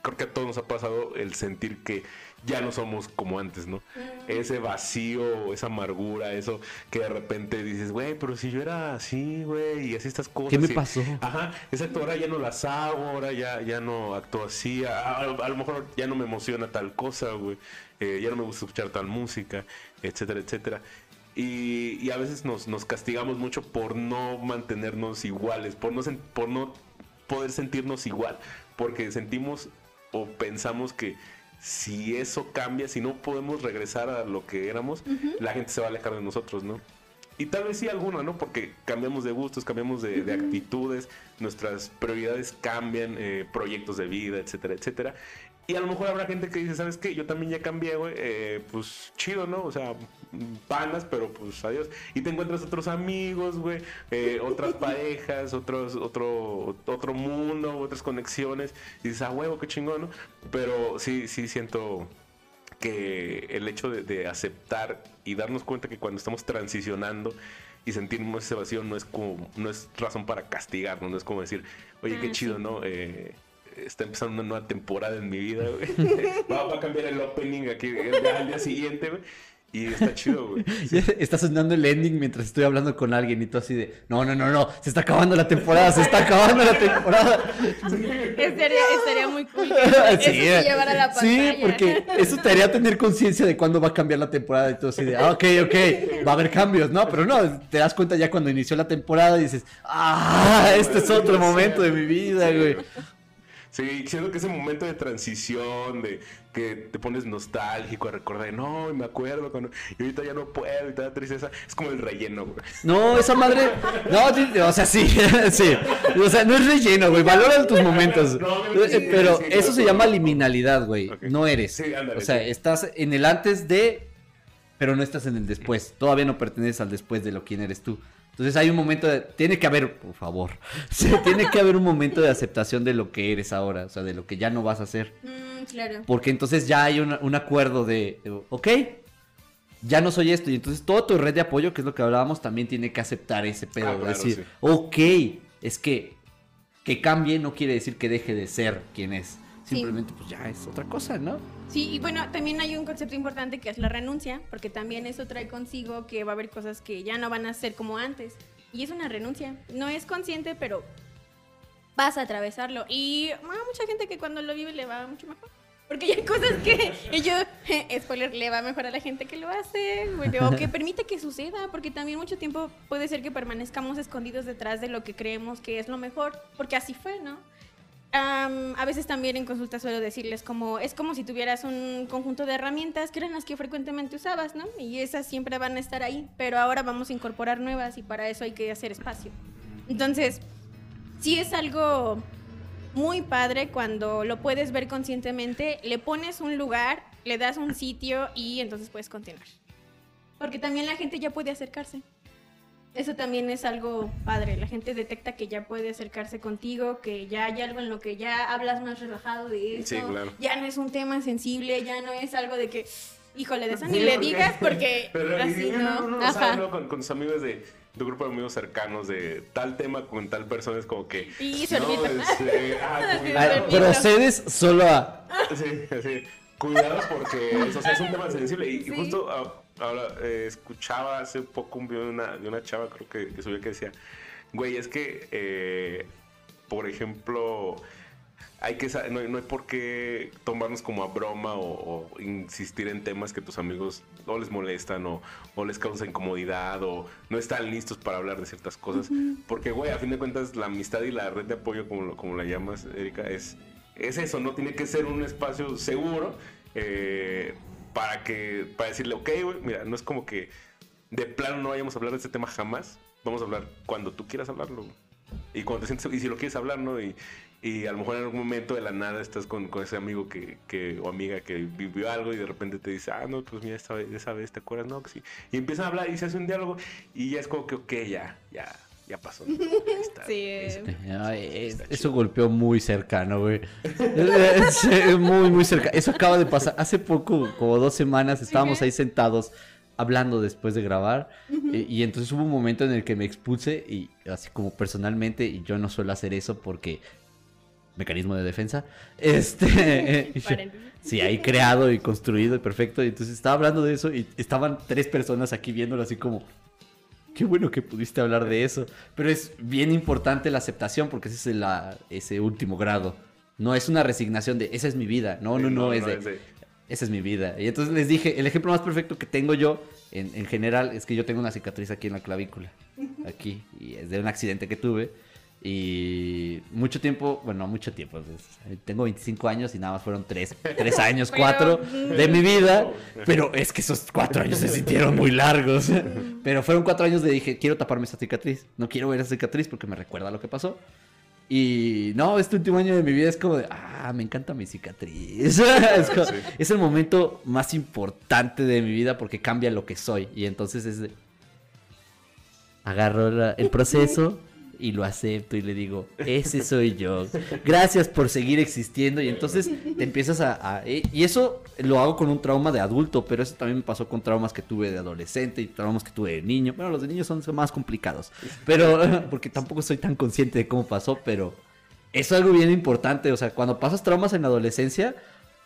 creo que a todos nos ha pasado el sentir que ya no somos como antes, ¿no? Ese vacío, esa amargura, eso que de repente dices, güey, pero si yo era así, güey, y así estas cosas. ¿Qué me y- pasó? Ajá, exacto, ahora ya no las hago, ahora ya, ya no actúo así, a, a- a lo mejor ya no me emociona tal cosa, güey, eh, ya no me gusta escuchar tal música, etcétera, etcétera. Y, y a veces nos, nos castigamos mucho por no mantenernos iguales, por no, por no poder sentirnos igual, porque sentimos o pensamos que si eso cambia, si no podemos regresar a lo que éramos, la gente se va a alejar de nosotros, ¿no? Y tal vez sí alguna, ¿no? Porque cambiamos de gustos, cambiamos de, de actitudes, nuestras prioridades cambian, eh, proyectos de vida, etcétera, etcétera. Y a lo mejor habrá gente que dice, ¿sabes qué? Yo también ya cambié, güey. eh, pues chido, ¿no? O sea, mm, panas, pero pues adiós. Y te encuentras otros amigos, güey. eh, otras parejas, otros, otro, otro mundo, otras conexiones. Y dices, ah, huevo, qué chingón, ¿no? Pero sí, sí siento que el hecho de, de aceptar y darnos cuenta que cuando estamos transicionando y sentimos ese vacío no es como no es razón para castigarnos, no es como decir, oye, qué Ah, chido, sí. ¿no? Eh, está empezando una nueva temporada en mi vida, güey. va, va a cambiar el opening aquí eh, al día siguiente, güey. Y está chido, güey. Está sonando el ending mientras estoy hablando con alguien y tú así de, no, no, no, no, se está acabando la temporada, se está acabando la temporada. Estaría, estaría muy cool eso, eh, a la sí, pantalla. porque eso te haría tener conciencia de cuándo va a cambiar la temporada y todo así de, ah, ok, ok, va a haber cambios, no, pero no, te das cuenta ya cuando inició la temporada y dices, ah, este es otro momento de mi vida, güey. Sí, siento que ese momento de transición, de que te pones nostálgico a recordar, no, y me acuerdo cuando, y ahorita ya no puedo, y te da tristeza, es como el relleno, güey. No, esa madre, no, o sea, sí, sí, o sea, no es relleno, güey, valora tus momentos, No, sí, pero sí, eso se llama liminalidad, güey, no eres. Sí, ándale, O sea, sí. estás en el antes de, pero no estás en el después. Todavía no perteneces al después de lo quién eres tú. Entonces hay un momento de, tiene que haber, por favor, tiene que haber un momento de aceptación de lo que eres ahora, o sea, de lo que ya no vas a hacer. Mm, claro. Porque entonces ya hay un acuerdo de, de, ok, ya no soy esto. Y entonces toda tu red de apoyo, que es lo que hablábamos, también tiene que aceptar ese pedo. Ah, claro, decir, sí. ok, es que que cambie no quiere decir que deje de ser quien es. Sí. Simplemente pues ya es otra cosa, ¿no? Sí, y bueno, también hay un concepto importante que es la renuncia, porque también eso trae consigo que va a haber cosas que ya no van a ser como antes. Y es una renuncia. No es consciente, pero vas a atravesarlo. Y bueno, mucha gente que cuando lo vive le va mucho mejor. Porque hay cosas que yo, spoiler, le va mejor a la gente que lo hace, bueno, o que permite que suceda, porque también mucho tiempo puede ser que permanezcamos escondidos detrás de lo que creemos que es lo mejor, porque así fue, ¿no? Am, a veces también en consulta suelo decirles como es como si tuvieras un conjunto de herramientas que eran las que frecuentemente usabas, ¿no? Y esas siempre van a estar ahí, pero ahora vamos a incorporar nuevas y para eso hay que hacer espacio. Entonces, sí es algo muy padre cuando lo puedes ver conscientemente, le pones un lugar, le das un sitio y entonces puedes continuar. Porque también la gente ya puede acercarse. Eso también es algo padre. La gente detecta que ya puede acercarse contigo, que ya hay algo en lo que ya hablas más relajado de eso. Sí, claro. Ya no es un tema sensible, ya no es algo de que, híjole, de eso ni Sí, le porque- digas porque Pero, y- así y no. uno lo sabe. ¿no? Con, con sus amigos de, tu grupo de amigos cercanos de tal tema con tal persona es como que. Y no, sorbito. este, ah, Sí, procedes solo a... Sí, sí. Cuidado porque eso, o sea, es un tema sensible. Y, y Sí. justo ah, ahora eh, escuchaba hace poco un video de una, de una chava, creo que, que subió que decía, güey, es que, eh, por ejemplo, hay que no, hay- no hay por qué tomarnos como a broma o, o insistir en temas que tus amigos no les molestan o, o les causa incomodidad o no están listos para hablar de ciertas cosas. Porque, güey, a fin de cuentas, la amistad y la red de apoyo, como, lo- como la llamas, Erika, es, es eso, no tiene que ser un espacio seguro eh, para que para decirle, ok, güey, mira, no es como que de plano no vayamos a hablar de este tema jamás, vamos a hablar cuando tú quieras hablarlo. Y cuando te sientes, y si lo quieres hablar, ¿no? Y, y a lo mejor en algún momento de la nada estás con, con ese amigo que, que, o amiga que vivió algo y de repente te dice, ah, no, pues mira, esta vez, esa vez, ¿te acuerdas? No, que sí. Y empiezan a hablar y se hace un diálogo y ya es como que, ok, ya, ya, ya pasó. ¿no? Ahí está. Sí, eh. Ay, es- Está eso golpeó muy cercano, güey. Muy, muy cercano. Eso acaba de pasar. Hace poco, como dos semanas, estábamos ahí sentados hablando después de grabar. y, y entonces hubo un momento en el que me expuse y así como personalmente, y yo no suelo hacer eso porque mecanismo de defensa. Este, Paréntesis. sí, ahí creado y construido y perfecto. Y entonces estaba hablando de eso y estaban tres personas aquí viéndolo así como, qué bueno que pudiste hablar de eso. Pero es bien importante la aceptación porque ese es la- ese último grado. No es una resignación de, esa es mi vida. No, no, no, es de, es de- esa es mi vida. Y entonces les dije, el ejemplo más perfecto que tengo yo, en, en general, es que yo tengo una cicatriz aquí en la clavícula. Aquí. Y es de un accidente que tuve. Y mucho tiempo, bueno, mucho tiempo. pues, tengo 25 años y nada más fueron 3, años, Pero, 4 mm. de mi vida. Pero es que esos 4 años se sintieron muy largos. Pero fueron 4 años de dije, quiero taparme esa cicatriz. No quiero ver esa cicatriz porque me recuerda lo que pasó. Y no, este último año de mi vida es como de, ah, me encanta mi cicatriz. es, como- Sí. es el momento más importante de mi vida porque cambia lo que soy. Y entonces es de, agarro la- el proceso y lo acepto y le digo, ese soy yo. Gracias por seguir existiendo. Y entonces te empiezas a... y eso lo hago con un trauma de adulto, pero eso también me pasó con traumas que tuve de adolescente y traumas que tuve de niño. Bueno, los de niños son más complicados. Pero, porque tampoco soy tan consciente de cómo pasó, pero es algo bien importante. O sea, cuando pasas traumas en la adolescencia,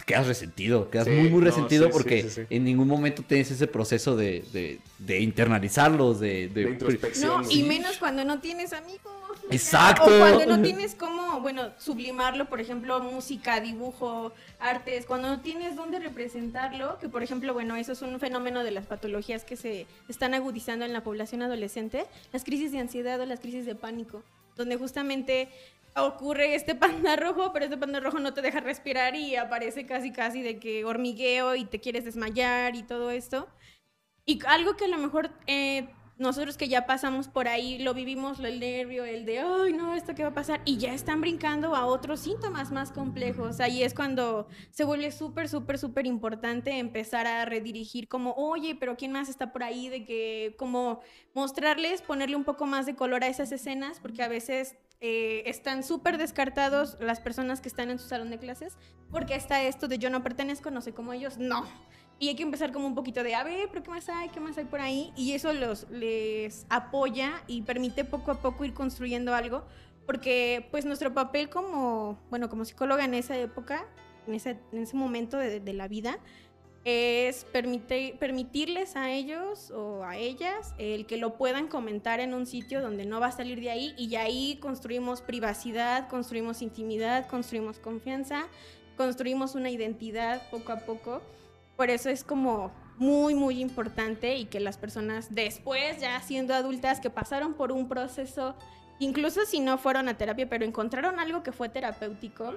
quedas resentido, quedas Sí, muy, muy no, resentido sí, porque sí, sí. en ningún momento tienes ese proceso de, de, de internalizarlos, de... de- de introspección. No, y menos cuando no tienes amigos. Exacto. O cuando no tienes cómo, bueno, sublimarlo, por ejemplo, música, dibujo, artes, cuando no tienes dónde representarlo, que por ejemplo, bueno, eso es un fenómeno de las patologías que se están agudizando en la población adolescente, las crisis de ansiedad o las crisis de pánico, donde justamente ocurre este panda rojo, pero este panda rojo no te deja respirar y aparece casi casi de que hormigueo y te quieres desmayar y todo esto. Y algo que a lo mejor eh, nosotros que ya pasamos por ahí, lo vivimos, lo- el nervio, el de, ay, no, esto qué va a pasar, y ya están brincando a otros síntomas más complejos. Ahí es cuando se vuelve súper, súper, súper importante empezar a redirigir como, oye, pero ¿quién más está por ahí? De que, como mostrarles, ponerle un poco más de color a esas escenas, porque a veces eh, están súper descartados las personas que están en su salón de clases, porque está esto de yo no pertenezco, no sé cómo ellos, no. Y hay que empezar como un poquito de, a ver, pero ¿qué más hay? ¿Qué más hay por ahí? Y eso los, les apoya y permite poco a poco ir construyendo algo, porque pues nuestro papel como, bueno, como psicóloga en esa época, en ese, en ese momento de, de la vida, es permite- permitirles a ellos o a ellas el que lo puedan comentar en un sitio donde no va a salir de ahí y ahí construimos privacidad, construimos intimidad, construimos confianza, construimos una identidad poco a poco. Por eso es como muy, muy importante y que las personas después, ya siendo adultas, que pasaron por un proceso, incluso si no fueron a terapia, pero encontraron algo que fue terapéutico,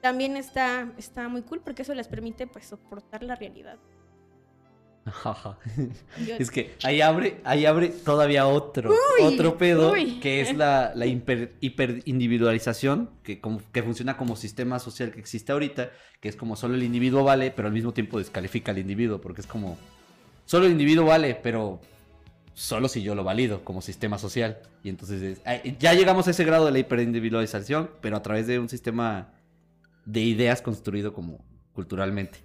también está, está muy cool porque eso les permite pues soportar la realidad. Es que ahí abre, ahí abre todavía otro, Uy, otro pedo, uy. que es la, la hiper, hiperindividualización, que, como- que funciona como sistema social que existe ahorita, que es como solo el individuo vale, pero al mismo tiempo descalifica al individuo, porque es como, solo el individuo vale, pero solo si yo lo valido como sistema social. Y entonces es- ya llegamos a ese grado de la hiperindividualización, pero a través de un sistema de ideas construido como culturalmente.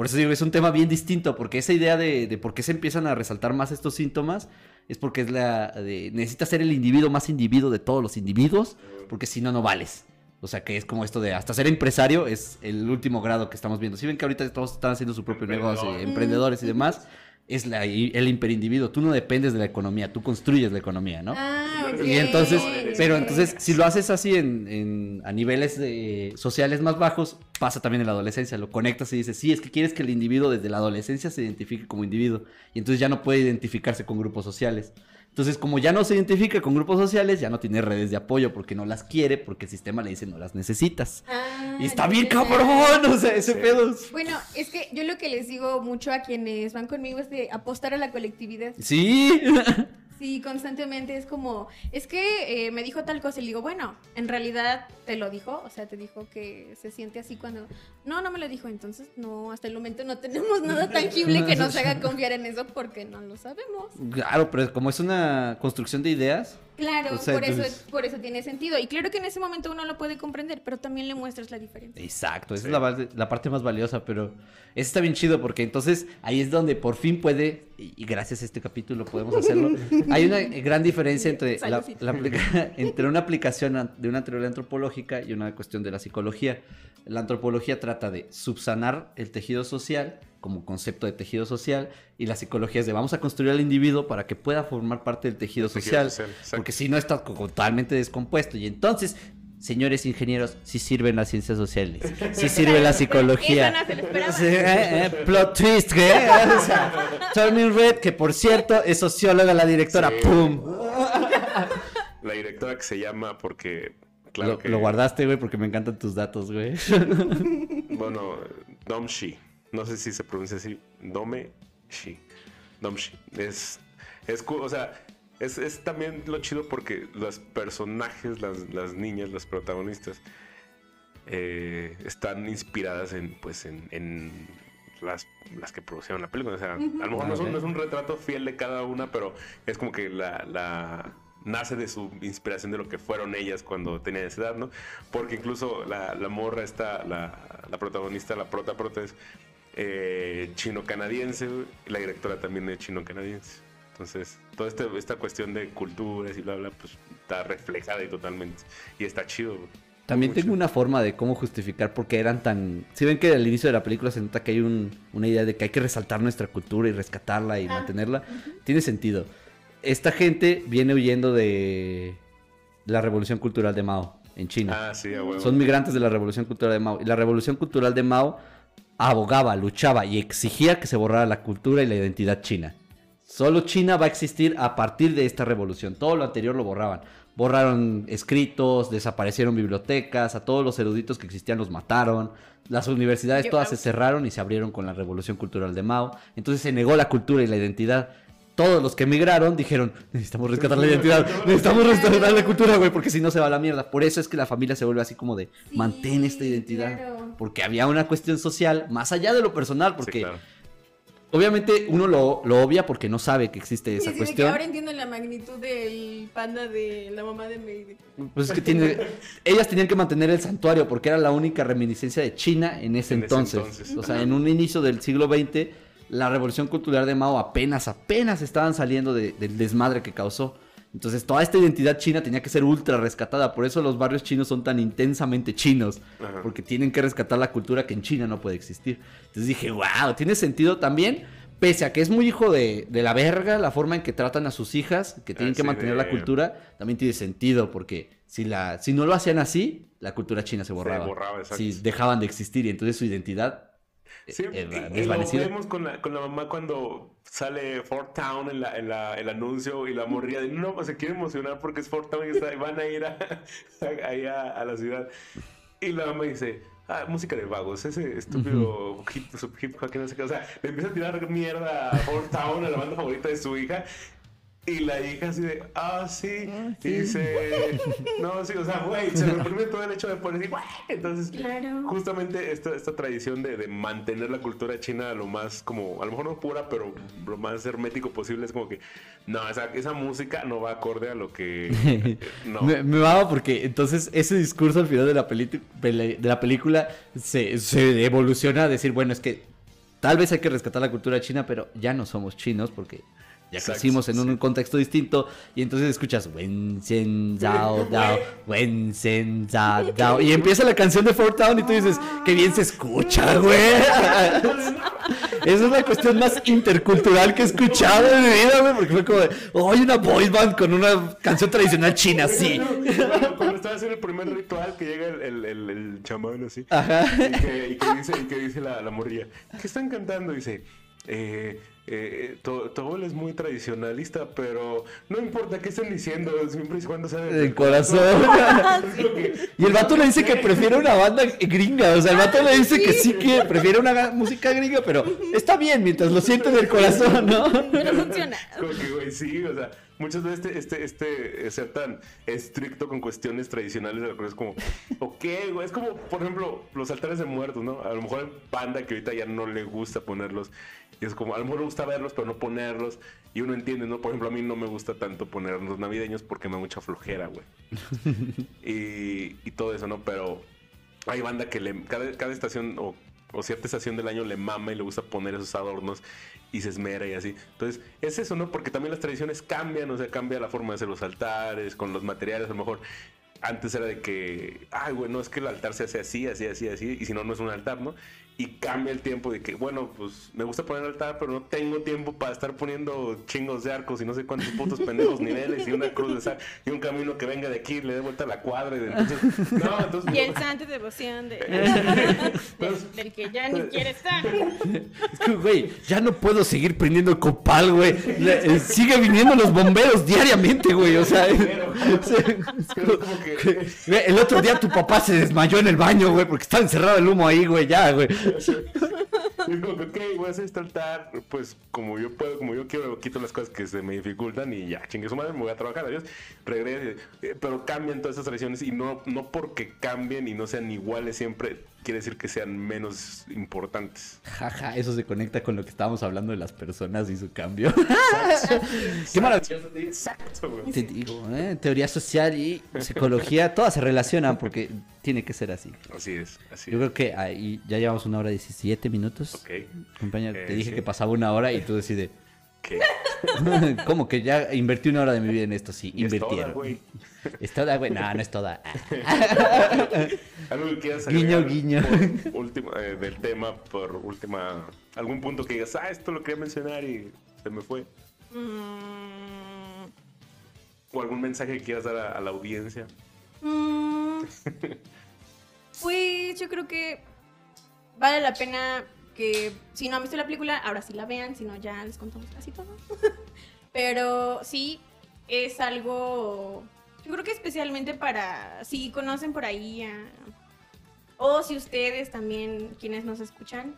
Por eso digo, es un tema bien distinto, porque esa idea de, de por qué se empiezan a resaltar más estos síntomas es porque es la de necesitas ser el individuo más individuo de todos los individuos, porque si no, no vales. O sea, que es como esto de hasta ser empresario es el último grado que estamos viendo. Si ven que ahorita todos están haciendo su propio negocio, Emprendedor. emprendedores y demás, es la, el hiperindividuo. Tú no dependes de la economía, tú construyes la economía, ¿no? Ah, ok. Y entonces, pero entonces, si lo haces así en, en- a niveles de- sociales más bajos, pasa también en la adolescencia. Lo conectas y dices, sí, es que quieres que el individuo desde la adolescencia se identifique como individuo. Y entonces ya no puede identificarse con grupos sociales. Entonces, como ya no se identifica con grupos sociales, ya no tiene redes de apoyo porque no las quiere, porque el sistema le dice no las necesitas. Ah, Y está bien cabrón, o sea, ese Sí. pedo. Bueno, es que yo lo que les digo mucho a quienes van conmigo es de apostar a la colectividad. Sí. Sí, constantemente es como, es que eh, me dijo tal cosa y le digo, bueno, en realidad te lo dijo, o sea, te dijo que se siente así cuando, no, no me lo dijo, entonces no, hasta el momento no tenemos nada tangible que nos haga confiar en eso porque no lo sabemos. Claro, pero como es una construcción de ideas, Claro, O sea, por, eso, por eso tiene sentido. Y claro que en ese momento uno lo puede comprender, pero también le muestras la diferencia. Exacto, esa Sí. es la, la parte más valiosa, pero eso está bien chido porque entonces ahí es donde por fin puede, y gracias a este capítulo podemos hacerlo, hay una gran diferencia entre, la, Saludcita. la aplica- entre una aplicación de una teoría antropológica y una cuestión de la psicología. La antropología trata de subsanar el tejido social como concepto de tejido social y la psicología es de vamos a construir al individuo para que pueda formar parte del tejido, social, porque si no está totalmente descompuesto y entonces Señores ingenieros, sí sirven las ciencias sociales, sí sirve la psicología. No se eh, eh, plot twist, ¿qué? O sea, Turning Red, que por cierto es socióloga la directora, Sí. ¡pum! La directora que se llama porque, claro lo, que... lo guardaste, güey, porque me encantan tus datos, güey. Bueno, Domshi. No sé si se pronuncia así. Dome Shi. Domshi. Es, es, o sea, es, es también lo chido porque los personajes, las, las niñas, las protagonistas, eh, están inspiradas en, pues, en, en las, las que producieron la película. O sea, a lo mejor no es, un, no es un retrato fiel de cada una, pero es como que la, la- nace de su inspiración de lo que fueron ellas cuando tenían esa edad, ¿no? Porque incluso la, la morra está, la, la protagonista, la prota prota es eh, chino-canadiense, la directora también es chino-canadiense. Entonces, toda este- esta cuestión de culturas y bla, bla, pues está reflejada y totalmente. Y está chido, güey. También Mucho. tengo una forma de cómo justificar por qué eran tan... Si ven que al inicio de la película se nota que hay un- una idea de que hay que resaltar nuestra cultura y rescatarla y Ah, mantenerla, tiene sentido. Esta gente viene huyendo de la revolución cultural de Mao en China. Ah, sí, a huevo. Son migrantes de la revolución cultural de Mao. Y la revolución cultural de Mao abogaba, luchaba y exigía que se borrara la cultura y la identidad china. Solo China va a existir a partir de esta revolución. Todo lo anterior lo borraban. Borraron escritos, desaparecieron bibliotecas, a todos los eruditos que existían los mataron. Las universidades todas se cerraron y se abrieron con la revolución cultural de Mao. Entonces se negó la cultura y la identidad. Todos los que emigraron dijeron, necesitamos rescatar la identidad, necesitamos rescatar la cultura, güey, porque si no se va a la mierda. Por eso es que la familia se vuelve así como de, Sí, mantén esta identidad. claro. Porque había una cuestión social más allá de lo personal, Sí, porque claro. obviamente uno lo, lo obvia porque no sabe que existe esa sí, de que cuestión. ahora entiendo la magnitud del panda de la mamá de May. Pues es que tiene, ellas tenían que mantener el santuario porque era la única reminiscencia de China en ese En ese entonces. entonces. O sea, en un inicio del siglo XX, la revolución cultural de Mao apenas, apenas estaban saliendo de- del desmadre que causó. Entonces, toda esta identidad china tenía que ser ultra rescatada. Por eso los barrios chinos son tan intensamente chinos. Ajá. Porque tienen que rescatar la cultura que en China no puede existir. Entonces dije, wow, tiene sentido también. Pese a que es muy hijo de, de la verga, la forma en que tratan a sus hijas, que tienen que mantener de- la cultura, también tiene sentido. Porque si, la, si no lo hacían así, la cultura china se borraba. borraba, exacto. Si dejaban de existir y entonces su identidad Sí, eh, y- y lo vemos con la, con la mamá cuando sale Fort Town en, la, en la- el anuncio y la morría de no, pues se quiere emocionar porque es Fort Town y está- van a ir a, a- ahí a, a la ciudad. Y la mamá dice, ah, música de vagos, ese estúpido hip, sub hip hop que no sé qué. O sea, le empieza a tirar mierda a Fort Town, a la banda favorita de su hija. Y la hija así de, ah, sí. Y dice, no, sí, o sea, güey, se reprime todo el hecho de poner así, güey. Entonces, Claro. justamente esta, esta tradición de, de mantener la cultura china lo más como, a lo mejor no pura, pero lo más hermético posible es como que, no, esa, esa música no va acorde a lo que... No. Me, me va porque entonces ese discurso al final de la, de la película se, se evoluciona a decir, bueno, es que tal vez hay que rescatar la cultura china, pero ya no somos chinos porque Ya Exacto, crecimos en un contexto distinto y entonces escuchas Wen Sen Zhao Dao, Wen Sen Zhao Dao y empieza la canción de Fort Town y tú dices, qué bien se escucha, güey. Esa es la cuestión más intercultural que he escuchado en mi vida, güey, porque fue como de, oh, hay una boy band con una canción tradicional china, sí. Cuando, cuando estaba haciendo el primer ritual que llega el, el, el, el chamán así. Ajá. Y que, y que dice, y que dice la, la morrilla, ¿qué están cantando? Dice, eh, eh, tu, tu abuelo es muy tradicionalista, pero no importa qué estén diciendo, siempre y cuando sea El corazón. Y el vato le dice que prefiere una banda gringa. O sea, el vato le dice que sí que prefiere una música gringa, pero está bien mientras lo siente del corazón, ¿no? Pero funciona. Como que, güey, sí, o sea, muchas veces este, este, este eh, ser tan estricto con cuestiones tradicionales de la cosa es como, ok, güey, es como, por ejemplo, los altares de muertos, ¿no? A lo mejor hay banda que ahorita ya no le gusta ponerlos, y es como, a lo mejor le gusta verlos, pero no ponerlos, y uno entiende, ¿no? Por ejemplo, a mí no me gusta tanto poner los navideños porque me da mucha flojera, güey. y, y todo eso, ¿no? Pero hay banda que le, cada, cada estación o, o cierta estación del año le mama y le gusta poner esos adornos y se esmera y así. Entonces, es eso, ¿no? Porque también las tradiciones cambian, o sea, cambia la forma de hacer los altares, con los materiales, a lo mejor. Antes era de que, ay, güey, no es que el altar se hace así, así, así, así, y si no, no es un altar, ¿no? Y cambia el tiempo de que, bueno, pues me gusta poner altar, pero no tengo tiempo para estar poniendo chingos de arcos y no sé cuántos putos pendejos niveles y una cruz de sal y un camino que venga de aquí, le dé vuelta a la cuadra y de- entonces, no, entonces... Y el santo de devoción de, del, del que ya ni quiere estar. Es que, güey, ya no puedo seguir prendiendo copal, güey. Eh, Sigue viniendo los bomberos diariamente, güey. O sea, el otro día tu papá se desmayó en el baño, güey, porque estaba encerrado el humo ahí, güey, ya, güey. Es como que, ok, voy a hacer este altar, pues como yo puedo, como yo quiero, quito las cosas que se me dificultan y ya, chingue su madre, me voy a trabajar, adiós, regreso. Eh, Pero cambian todas esas tradiciones y no, no porque cambien y no sean iguales siempre, quiere decir que sean menos importantes. Jaja, eso se conecta con lo que estábamos hablando de las personas y su cambio. Qué maravilloso. Exacto, güey. Te digo, ¿eh? teoría social y psicología, todas se relacionan porque tiene que ser así. Así es, así Yo es. creo que ahí ya llevamos una hora 17 minutos. Ok, Compañero, te Eh, dije sí. que pasaba una hora y tú decides. ¿qué? ¿Cómo que ya invertí una hora de mi vida en esto? Sí, güey. ¿Es toda, güey? No, no es toda. Algo que quieras Guiño, guiño. última, eh, del tema, por última, algún punto que digas, ah, esto lo quería mencionar y se me fue. Mm, O algún mensaje que quieras dar a, a la audiencia. mm, pues yo creo que vale la pena que si no han visto la película, ahora sí la vean, si no ya les contamos casi todo. Pero sí, es algo, yo creo que especialmente para, si conocen por ahí, a- o si ustedes también, quienes nos escuchan,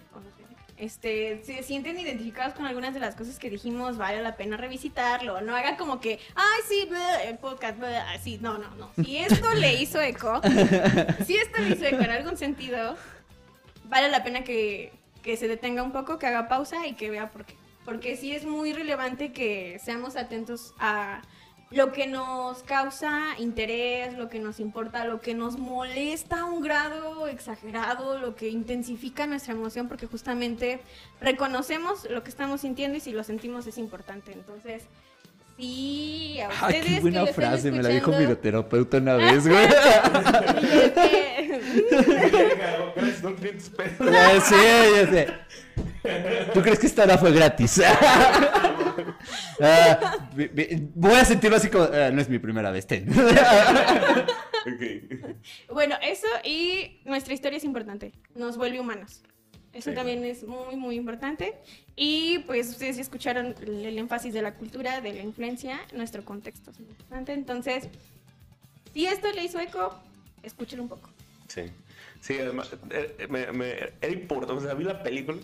este, se sienten identificados con algunas de las cosas que dijimos, vale la pena revisitarlo. No hagan como que, ay, sí, bleh, el podcast, bleh", así. No, no, no. Si esto le hizo eco, si esto le hizo eco en algún sentido, vale la pena que, que se detenga un poco, que haga pausa y que vea por qué. Porque sí es muy relevante que seamos atentos a lo que nos causa interés, lo que nos importa, lo que nos molesta a un grado exagerado, lo que intensifica nuestra emoción, porque justamente reconocemos lo que estamos sintiendo y si lo sentimos es importante. Entonces, sí, a ustedes qué que buena frase, me la dijo mi terapeuta una vez, güey. y Gracias, no 500 pesos. Ya sé, ya sé. ¿Tú crees que esta hora fue gratis? Ah, voy a sentirlo así como, ah, no es mi primera vez, ten. Bueno, eso y nuestra historia es importante, nos vuelve humanos. Eso Sí. también es muy, muy importante. Y pues ustedes ya escucharon el, el énfasis de la cultura, de la influencia, nuestro contexto es importante. Entonces, si esto le hizo eco, escúchelo un poco. Sí. Sí, además, eh, me, me- era importante. O sea, vi la película.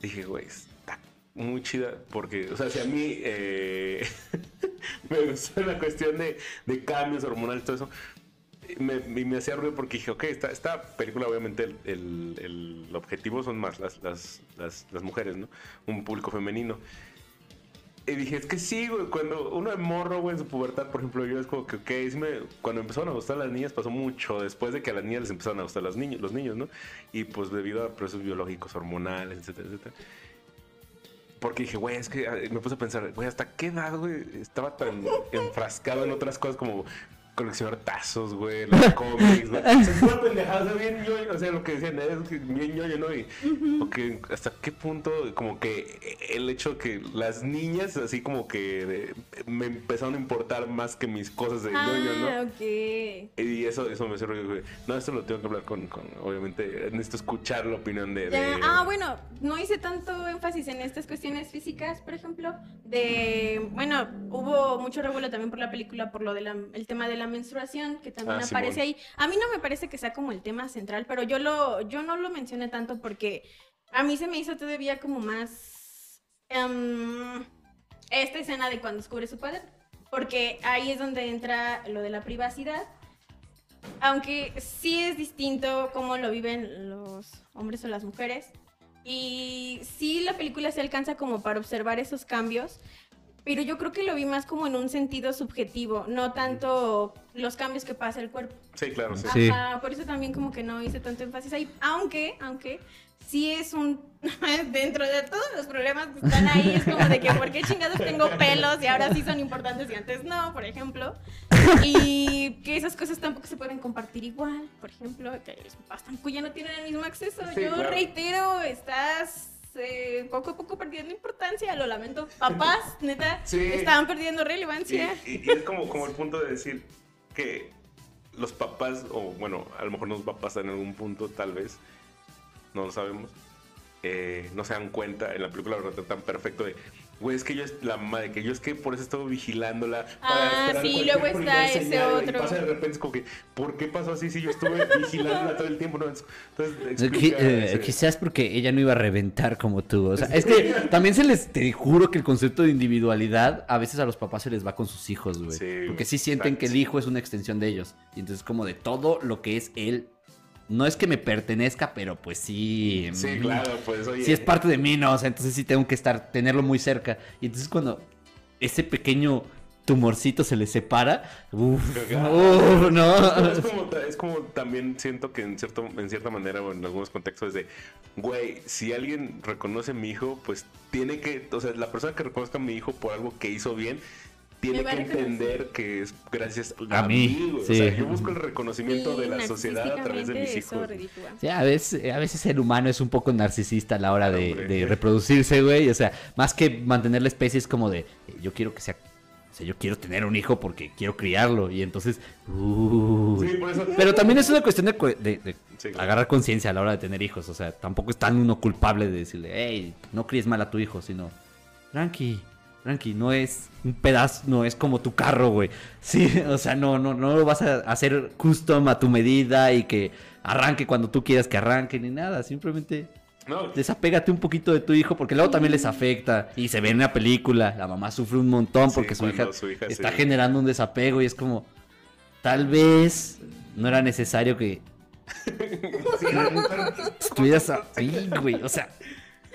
Dije, güey, muy chida. Porque, o sea, si a mí eh, me gustó la cuestión de, de cambios hormonales, todo eso. Me, y me hacía ruido porque dije, ok, esta, esta película, obviamente, el, el- el objetivo son más las, las, las, las mujeres, ¿no? Un público femenino. Y dije, es que sí, güey, cuando uno de morro, güey, en su pubertad, por ejemplo, yo es como que, ok, sí me- cuando empezaron a gustar las niñas pasó mucho después de que a las niñas les empezaron a gustar los niños, los niños, ¿no? Y pues debido a procesos biológicos, hormonales, etcétera, etcétera. Porque dije, güey, es que ah, me puse a pensar, güey, ¿hasta qué edad, güey? Estaba tan enfrascado en otras cosas como coleccionar tazos, güey, los cómics, güey. O sea, pura pendejada, bien ñoño, o sea, lo que decían, es bien ñoño, ¿no? Y hasta qué punto, como que el hecho que las niñas, así como que de- me empezaron a importar más que mis cosas de ñoño, ¿no? Ah, ok. Y eso, eso me sirve, güey. No, esto lo tengo que hablar con, con obviamente, necesito escuchar la opinión de... De- Ah, bueno, no hice tanto énfasis en estas cuestiones físicas, por ejemplo, de, bueno, hubo mucho revuelo también por la película, por lo del el tema de la menstruación, que también Ah, aparece Simón. ahí. A mí no me parece que sea como el tema central, pero yo lo, yo no lo mencioné tanto porque a mí se me hizo todavía como más em, esta escena de cuando descubre su padre, porque ahí es donde entra lo de la privacidad. Aunque sí es distinto cómo lo viven los hombres o las mujeres. Y sí la película se alcanza como para observar esos cambios. Pero yo creo que lo vi más como en un sentido subjetivo, no tanto los cambios que pasa el cuerpo. Sí, claro, sí. Sí. Ajá, por eso también como que no hice tanto énfasis ahí. Aunque, aunque sí es un... dentro de todos los problemas que están ahí, es como de que ¿por qué chingados tengo pelos y ahora sí son importantes y antes no, por ejemplo? Y que esas cosas tampoco se pueden compartir igual, por ejemplo, que los papás tampoco ya no tienen el mismo acceso. Sí, Yo claro. reitero, estás... eh, poco a poco perdiendo importancia, lo lamento. Papás, neta, Sí. estaban perdiendo relevancia. y- y es como, como el punto de decir que los papás, o bueno, a lo mejor nos va a pasar en algún punto, tal vez, no lo sabemos, eh, no se dan cuenta, en la película lo retratan perfecto de, güey, es que yo es la mamá de que yo es que por eso estuve vigilándola. Ah, sí, luego está ese señal", y otro. pasa de repente es como que, ¿por qué pasó así si yo estuve vigilándola todo el tiempo? No, entonces, explica eh, ese- quizás porque ella no iba a reventar como tú. O sea, es que también se les, te juro que el concepto de individualidad a veces a los papás se les va con sus hijos, güey. Sí, porque sí sienten que el hijo es una extensión de ellos. Y entonces como de todo lo que es él, no es que me pertenezca, pero pues sí. Sí, claro, pues oye. Sí es parte de mí, ¿no? O sea, entonces sí tengo que estar, tenerlo muy cerca. Y entonces cuando ese pequeño tumorcito se le separa, uff, no. Es como, ta- es como también siento que en, cierto, en cierta manera o en algunos contextos es de, güey, si alguien reconoce a mi hijo, pues tiene que, o sea, la persona que reconozca a mi hijo por algo que hizo bien, tiene que entender que es gracias A a, mí, mí. güey. sí. O sea, yo busco el reconocimiento Sí, de la sociedad a través de mis hijos. Sí, a veces, a veces el humano es un poco narcisista a la hora de, Hombre. de reproducirse, güey. O sea, más que mantener la especie es como de, eh, yo quiero que sea, o sea, yo quiero tener un hijo porque quiero criarlo. Y entonces, uy. Sí, por eso. Pero también es una cuestión de, de- de Sí, claro. agarrar conciencia a la hora de tener hijos. O sea, tampoco es tan uno culpable de decirle, hey, no críes mal a tu hijo, sino, tranqui, tranqui, no es un pedazo, no es como tu carro, güey. Sí, o sea, no, no, no lo vas a hacer custom a tu medida y que arranque cuando tú quieras que arranque ni nada. Simplemente No, desapégate un poquito de tu hijo porque luego también les afecta. Y se ve en la película, la mamá sufre un montón Sí, porque su, hija su hija está generando un desapego y es como, tal vez no era necesario que estuvieras ahí, güey. O sea,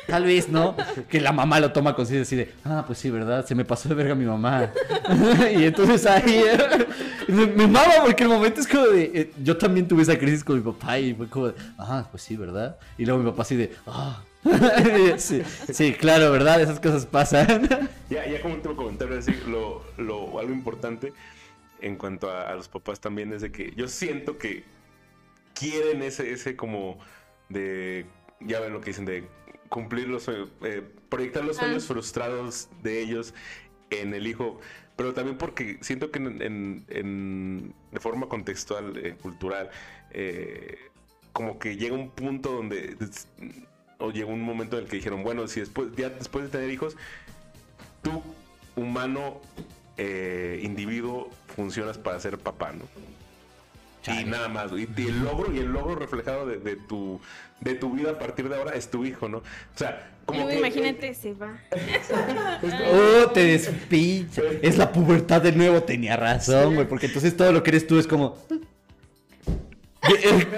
tal vez, ¿no? Que la mamá lo toma conciencia así de, ah, pues sí, ¿verdad? Se me pasó de verga mi mamá. y entonces ahí me, me mama porque el momento es como de, eh, yo también tuve esa crisis con mi papá y fue como de, ah, pues sí, ¿verdad? Y luego mi papá así de, ah. sí, claro, ¿verdad? Esas cosas pasan. Ya, ya como último comentario, decir, lo, lo, algo importante en cuanto a, a los papás también es de que yo siento que quieren ese, ese como de, ya ven lo que dicen, de cumplir los sueños, eh, proyectar los Ah. sueños frustrados de ellos en el hijo, pero también porque siento que en, en- en- de forma contextual, eh, cultural, eh, como que llega un punto donde, o llegó un momento en el que dijeron, bueno, si después, ya después de tener hijos, tú, humano, eh, individuo, funcionas para ser papá, ¿no? Chale. Y nada más, güey. y el logro, y el logro reflejado de, de tu, de tu vida a partir de ahora es tu hijo, ¿no? O sea, como Luego que- imagínate, se va. Oh, te despincha. Es la pubertad de nuevo, tenía razón, güey. Porque entonces todo lo que eres tú es como.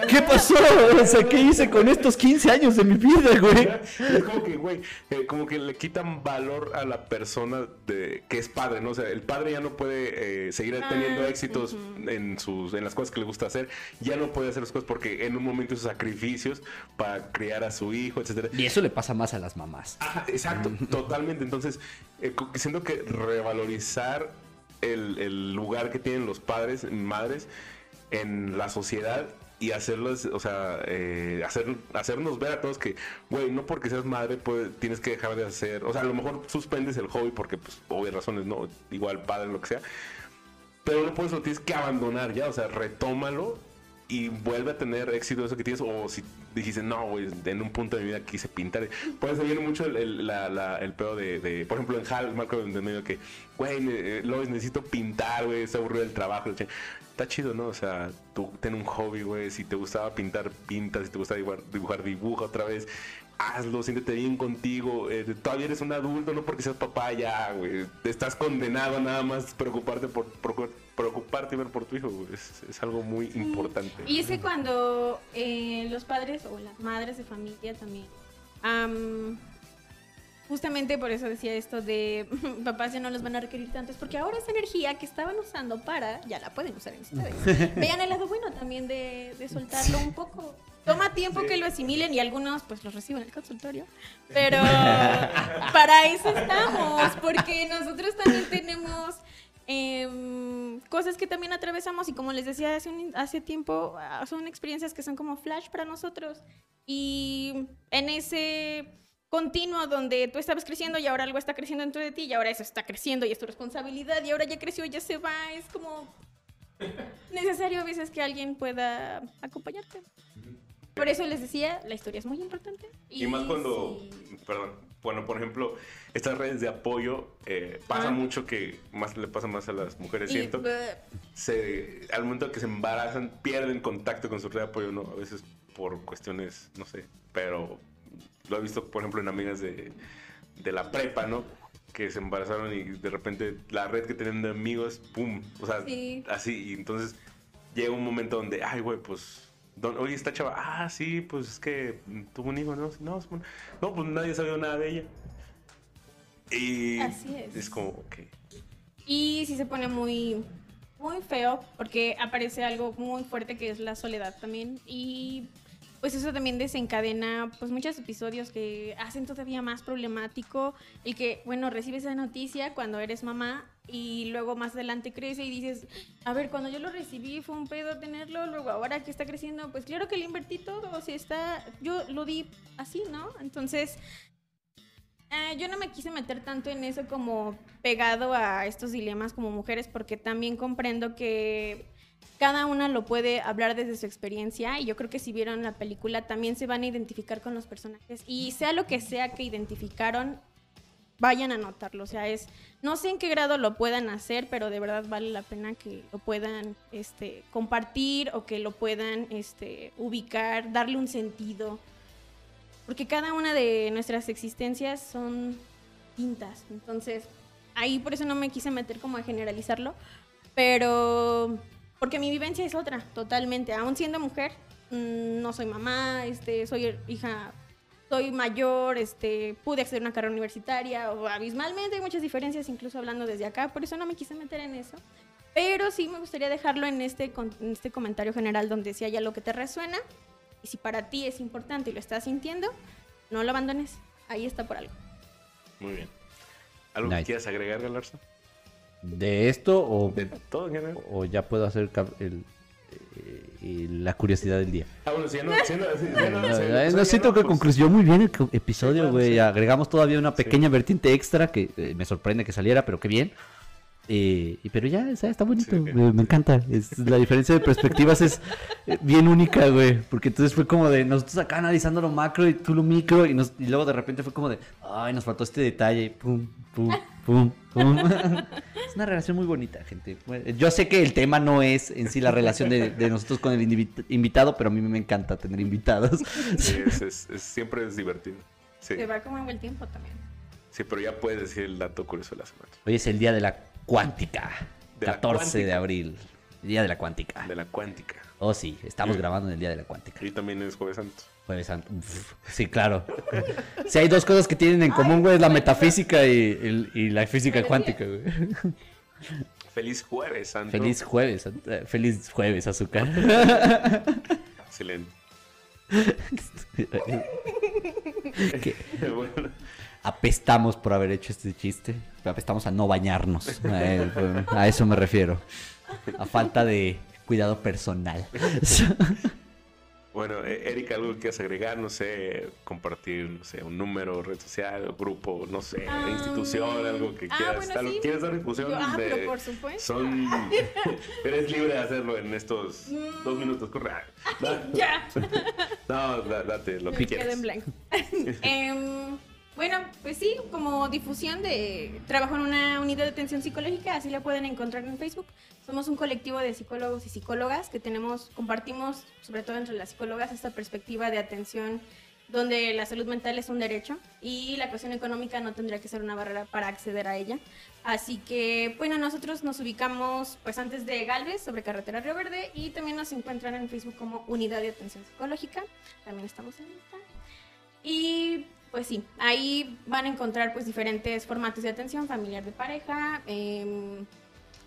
¿Qué pasó? O sea, ¿qué hice con estos 15 años de mi vida, güey? Es como que, güey, eh, como que le quitan valor a la persona de que es padre, ¿no? O sea, el padre ya no puede eh, seguir Ah, teniendo éxitos en sus en las cosas que le gusta hacer, ya no puede hacer las cosas porque en un momento hizo sacrificios para criar a su hijo, etcétera. Y eso le pasa más a las mamás. Exacto, totalmente. Entonces, eh, siento que revalorizar el, el lugar que tienen los padres madres en la sociedad y hacerlos, o sea, eh, hacer, hacernos ver a todos que, güey, no porque seas madre pues, tienes que dejar de hacer, o sea, a lo mejor suspendes el hobby porque, pues, obvias razones, no, igual padre, lo que sea, pero no por eso tienes que abandonar ya, o sea, retómalo y vuelve a tener éxito eso que tienes. O si dijiste, no, güey, en un punto de mi vida quise pintar. Puede ser bien mucho el, el, el pedo de, por ejemplo, en Hal, Marco de medio que, güey, eh, Lois, necesito pintar, güey, está aburrido el trabajo. La chingada". Está chido, ¿no? O sea, tú ten un hobby, güey. Si te gustaba pintar, pintas. Si te gustaba dibujar, dibujar dibuja otra vez. Hazlo, siéntete bien contigo. eh, todavía eres un adulto, no porque seas papá ya, güey. Estás condenado a nada más preocuparte por, por- preocuparte y ver por tu hijo, güey. Es, es algo muy importante. Y es que cuando eh, los padres o las madres de familia también, am, justamente por eso decía esto de papás ya no los van a requerir tanto, es porque ahora esa energía que estaban usando para, ya la pueden usar en ustedes. Vean el lado bueno también de, de soltarlo un poco. Toma tiempo que lo asimilen y algunos pues los reciben en el consultorio. Pero para eso estamos, porque nosotros también tenemos em, cosas que también atravesamos y como les decía hace, un- hace tiempo, ah, son experiencias que son como flash para nosotros. Y en ese continuo donde tú estabas creciendo y ahora algo está creciendo dentro de ti y ahora eso está creciendo y es tu responsabilidad y ahora ya creció y ya se va, es como necesario a veces que alguien pueda acompañarte. Por eso les decía, la historia es muy importante. Y más cuando, sí. perdón, bueno, por ejemplo, estas redes de apoyo, eh, pasa Ah. mucho que más le pasa más a las mujeres, Y, siento. bleh, Se, al momento que se embarazan, pierden contacto con su red de apoyo, ¿no? A veces por cuestiones, no sé, pero lo he visto, por ejemplo, en amigas de, de la prepa, ¿no? Que se embarazaron y de repente la red que tienen de amigos, ¡pum! O sea, Sí. así, y entonces llega un momento donde, ay, güey, pues, don- oye, esta chava, ah, sí, pues es que tuvo un hijo, ¿no? No, no pues nadie sabía nada de ella. Y Así es. es como, ok. Y sí se pone muy, muy feo porque aparece algo muy fuerte que es la soledad también. Y pues eso también desencadena pues muchos episodios que hacen todavía más problemático el que, bueno, recibes esa noticia cuando eres mamá y luego más adelante crece y dices, a ver, cuando yo lo recibí fue un pedo tenerlo, luego ahora que está creciendo, pues claro que le invertí todo, o sea, está, yo lo di así, ¿no? Entonces... Eh, yo no me quise meter tanto en eso como pegado a estos dilemas como mujeres porque también comprendo que cada una lo puede hablar desde su experiencia y yo creo que si vieron la película también se van a identificar con los personajes y sea lo que sea que identificaron vayan a notarlo, o sea, es no sé en qué grado lo puedan hacer, pero de verdad vale la pena que lo puedan este compartir o que lo puedan este ubicar, darle un sentido porque cada una de nuestras existencias son tintas. Entonces, ahí por eso no me quise meter como a generalizarlo, pero porque mi vivencia es otra, totalmente. Aún siendo mujer, mm, no soy mamá, este, soy hija, soy mayor, este, pude acceder a una carrera universitaria, o abismalmente hay muchas diferencias, incluso hablando desde acá, por eso no me quise meter en eso. Pero sí me gustaría dejarlo en este, con- en este comentario general donde si hay algo que te resuena, y si para ti es importante y lo estás sintiendo, no lo abandones. Ahí está por algo. Muy bien. ¿Algo Nice. que quieras agregar, Galarza? ¿De esto o, De todo en general. o ya puedo hacer el- eh, eh, la curiosidad del día? Ah, bueno, si ya no. Si ya no, si ya no, No, si- no, si no ya siento que pues, concluyó muy bien el episodio, güey. sí. Agregamos todavía una pequeña vertiente extra que eh, me sorprende que saliera, pero qué bien. Eh, y pero ya, o sea, está bonito, Sí, me, encanta. Es, la diferencia de perspectivas es eh, bien única, güey. Porque entonces fue como de nosotros acá analizando lo macro y tú lo micro. Y, nos, y luego de repente fue como de, ay, nos faltó este detalle. y Pum, pum, pum, pum. es una relación muy bonita, gente. Yo sé que el tema no es en sí la relación de, de nosotros con el invitado, pero a mí me encanta tener invitados. Sí, es, es- es- siempre es divertido. Sí, Se va como el tiempo también. sí, pero ya puedes decir el dato curioso de la semana. Hoy es el día de la cuántica. De la 14 de abril. Día de la cuántica. De la cuántica. Oh, sí, estamos Sí. grabando en el Día de la Cuántica. Y también es Jueves Santo. Jueves Santo. Uf, Sí, claro. Si hay dos cosas que tienen en común, güey, es la metafísica y, la física cuántica, güey. Feliz Jueves Santo. Feliz jueves, eh, feliz jueves, azúcar. Excelente. Que bueno, apestamos por haber hecho este chiste. Apestamos a no bañarnos. A eso me refiero. A falta de cuidado personal. bueno, eh, Erika, algo que quieras agregar, no sé, compartir, no sé, un número, red social, grupo, no sé, Ah, institución, algo que ah, quieras. bueno, algo- sí. ¿Quieres dar difusión? Yo- ah, de- pero por supuesto. Son. Eres libre de hacerlo en estos dos minutos. Corre. Ya. No, da- date lo Me que quedo quieras. en blanco. Em, bueno, pues sí, como difusión de trabajo en una unidad de atención psicológica, así la pueden encontrar en Facebook. Somos un colectivo de psicólogos y psicólogas que tenemos, compartimos, sobre todo entre las psicólogas, esta perspectiva de atención donde la salud mental es un derecho y la cuestión económica no tendría que ser una barrera para acceder a ella. Así que, bueno, nosotros nos ubicamos pues antes de Galvez, sobre carretera Río Verde, y también nos encuentran en Facebook como Unidad de Atención Psicológica. También estamos en esta. Y pues sí, ahí van a encontrar pues diferentes formatos de atención familiar de pareja. em,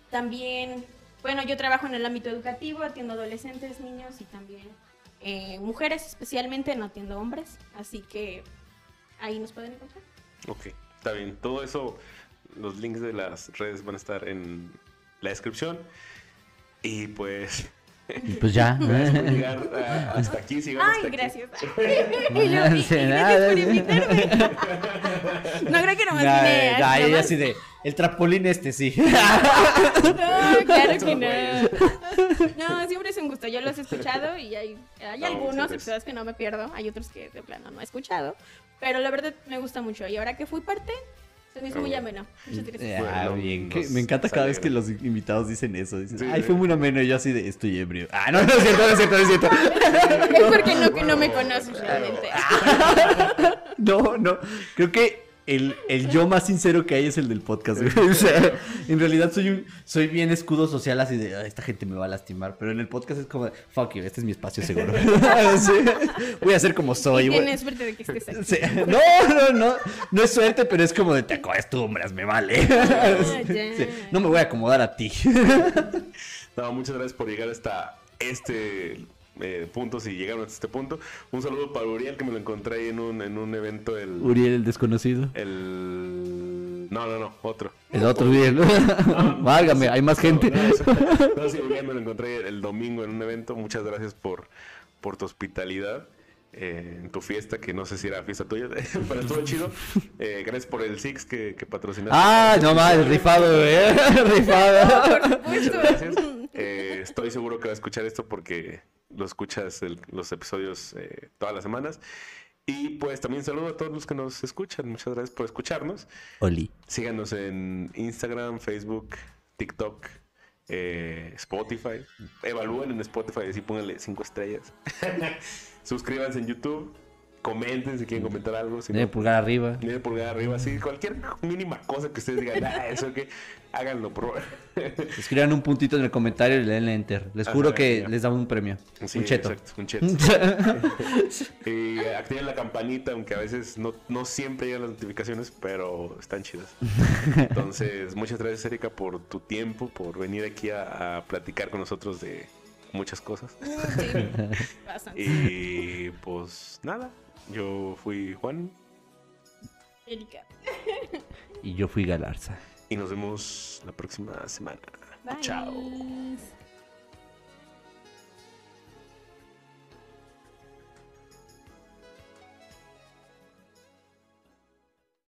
también, bueno, yo trabajo en el ámbito educativo, atiendo adolescentes, niños y también eh, mujeres especialmente, no atiendo hombres. Así que ahí nos pueden encontrar. Ok, está bien. Todo eso, los links de las redes van a estar en la descripción. Y pues, Pues ya. gracias por llegar ah, hasta aquí. sigan hasta Ay, aquí. gracias. Y luego, y- y Sí, gracias por invitarme. No creo que nomás Ya, vine ella así de. El trampolín este, sí. No, claro que no. No, siempre es un gusto. Yo los he escuchado y hay, hay No, algunos episodios que no me pierdo. Hay otros que de plano no he escuchado. Pero la verdad me gusta mucho. Y ahora que fui parte, se me hizo muy ameno. Muchas gracias. Ah, Bueno, bien. nos me encanta cada vez que los invitados dicen eso. Dicen, Sí, Ay, fue muy ameno. Y yo así de, estoy ebrio. Ah, no, no es cierto, no es cierto, no es cierto. Es porque no, que no me conoces realmente. No, no. Creo que el, el yo más sincero que hay es el del podcast, güey. O sea, en realidad soy un, soy bien escudo social así de, "Ah, esta gente me va a lastimar. Pero en el podcast es como, de, fuck you, este es mi espacio seguro. Sí, Voy a ser como soy, güey. Tienes suerte de que estés aquí. Sí, No, no, no, no es suerte, pero es como de te acostumbras, me vale. Ah, Sí. No me voy a acomodar a ti. No, muchas gracias por llegar hasta este eh, punto, si llegaron hasta este punto. Un saludo para Uriel, que me lo encontré ahí en un, en un evento. El, Uriel el desconocido. el... No, no, no, otro. El otro Uriel. Válgame, hay más gente. No, no, eso- no, sí, Uriel me lo encontré el domingo en un evento. Muchas gracias por, por tu hospitalidad. eh, en tu fiesta, que no sé si era fiesta tuya, pero estuvo chido. Eh, gracias por el Six que, que patrocinaste. Ah, no más, rifado, güey. Rifado. Por supuesto. Gracias. Eh, estoy seguro que va a escuchar esto porque lo escuchas el- los episodios eh, todas las semanas. Y pues también saludo a todos los que nos escuchan. Muchas gracias por escucharnos. Oli. Síganos en Instagram, Facebook, TikTok, eh, Spotify. Evalúen en Spotify, así pónganle cinco estrellas. Suscríbanse en YouTube. Comenten si quieren comentar algo. Si no, pulgar arriba. Denle pulgar arriba, sí, cualquier mínima cosa que ustedes digan, ah, eso que háganlo, por favor. Escriban un puntito en el comentario y le den enter. Les juro Ajá, que ya. les damos un premio. Sí, un cheto. exacto, un cheto. y activen la campanita, aunque a veces no, no siempre llegan las notificaciones, pero están chidas. Entonces, muchas gracias, Erika, por tu tiempo, por venir aquí a, a platicar con nosotros de muchas cosas. Sí. Y pues nada, yo fui Juan Erika. y yo fui Galarza. y nos vemos la próxima semana. Bye. Chao.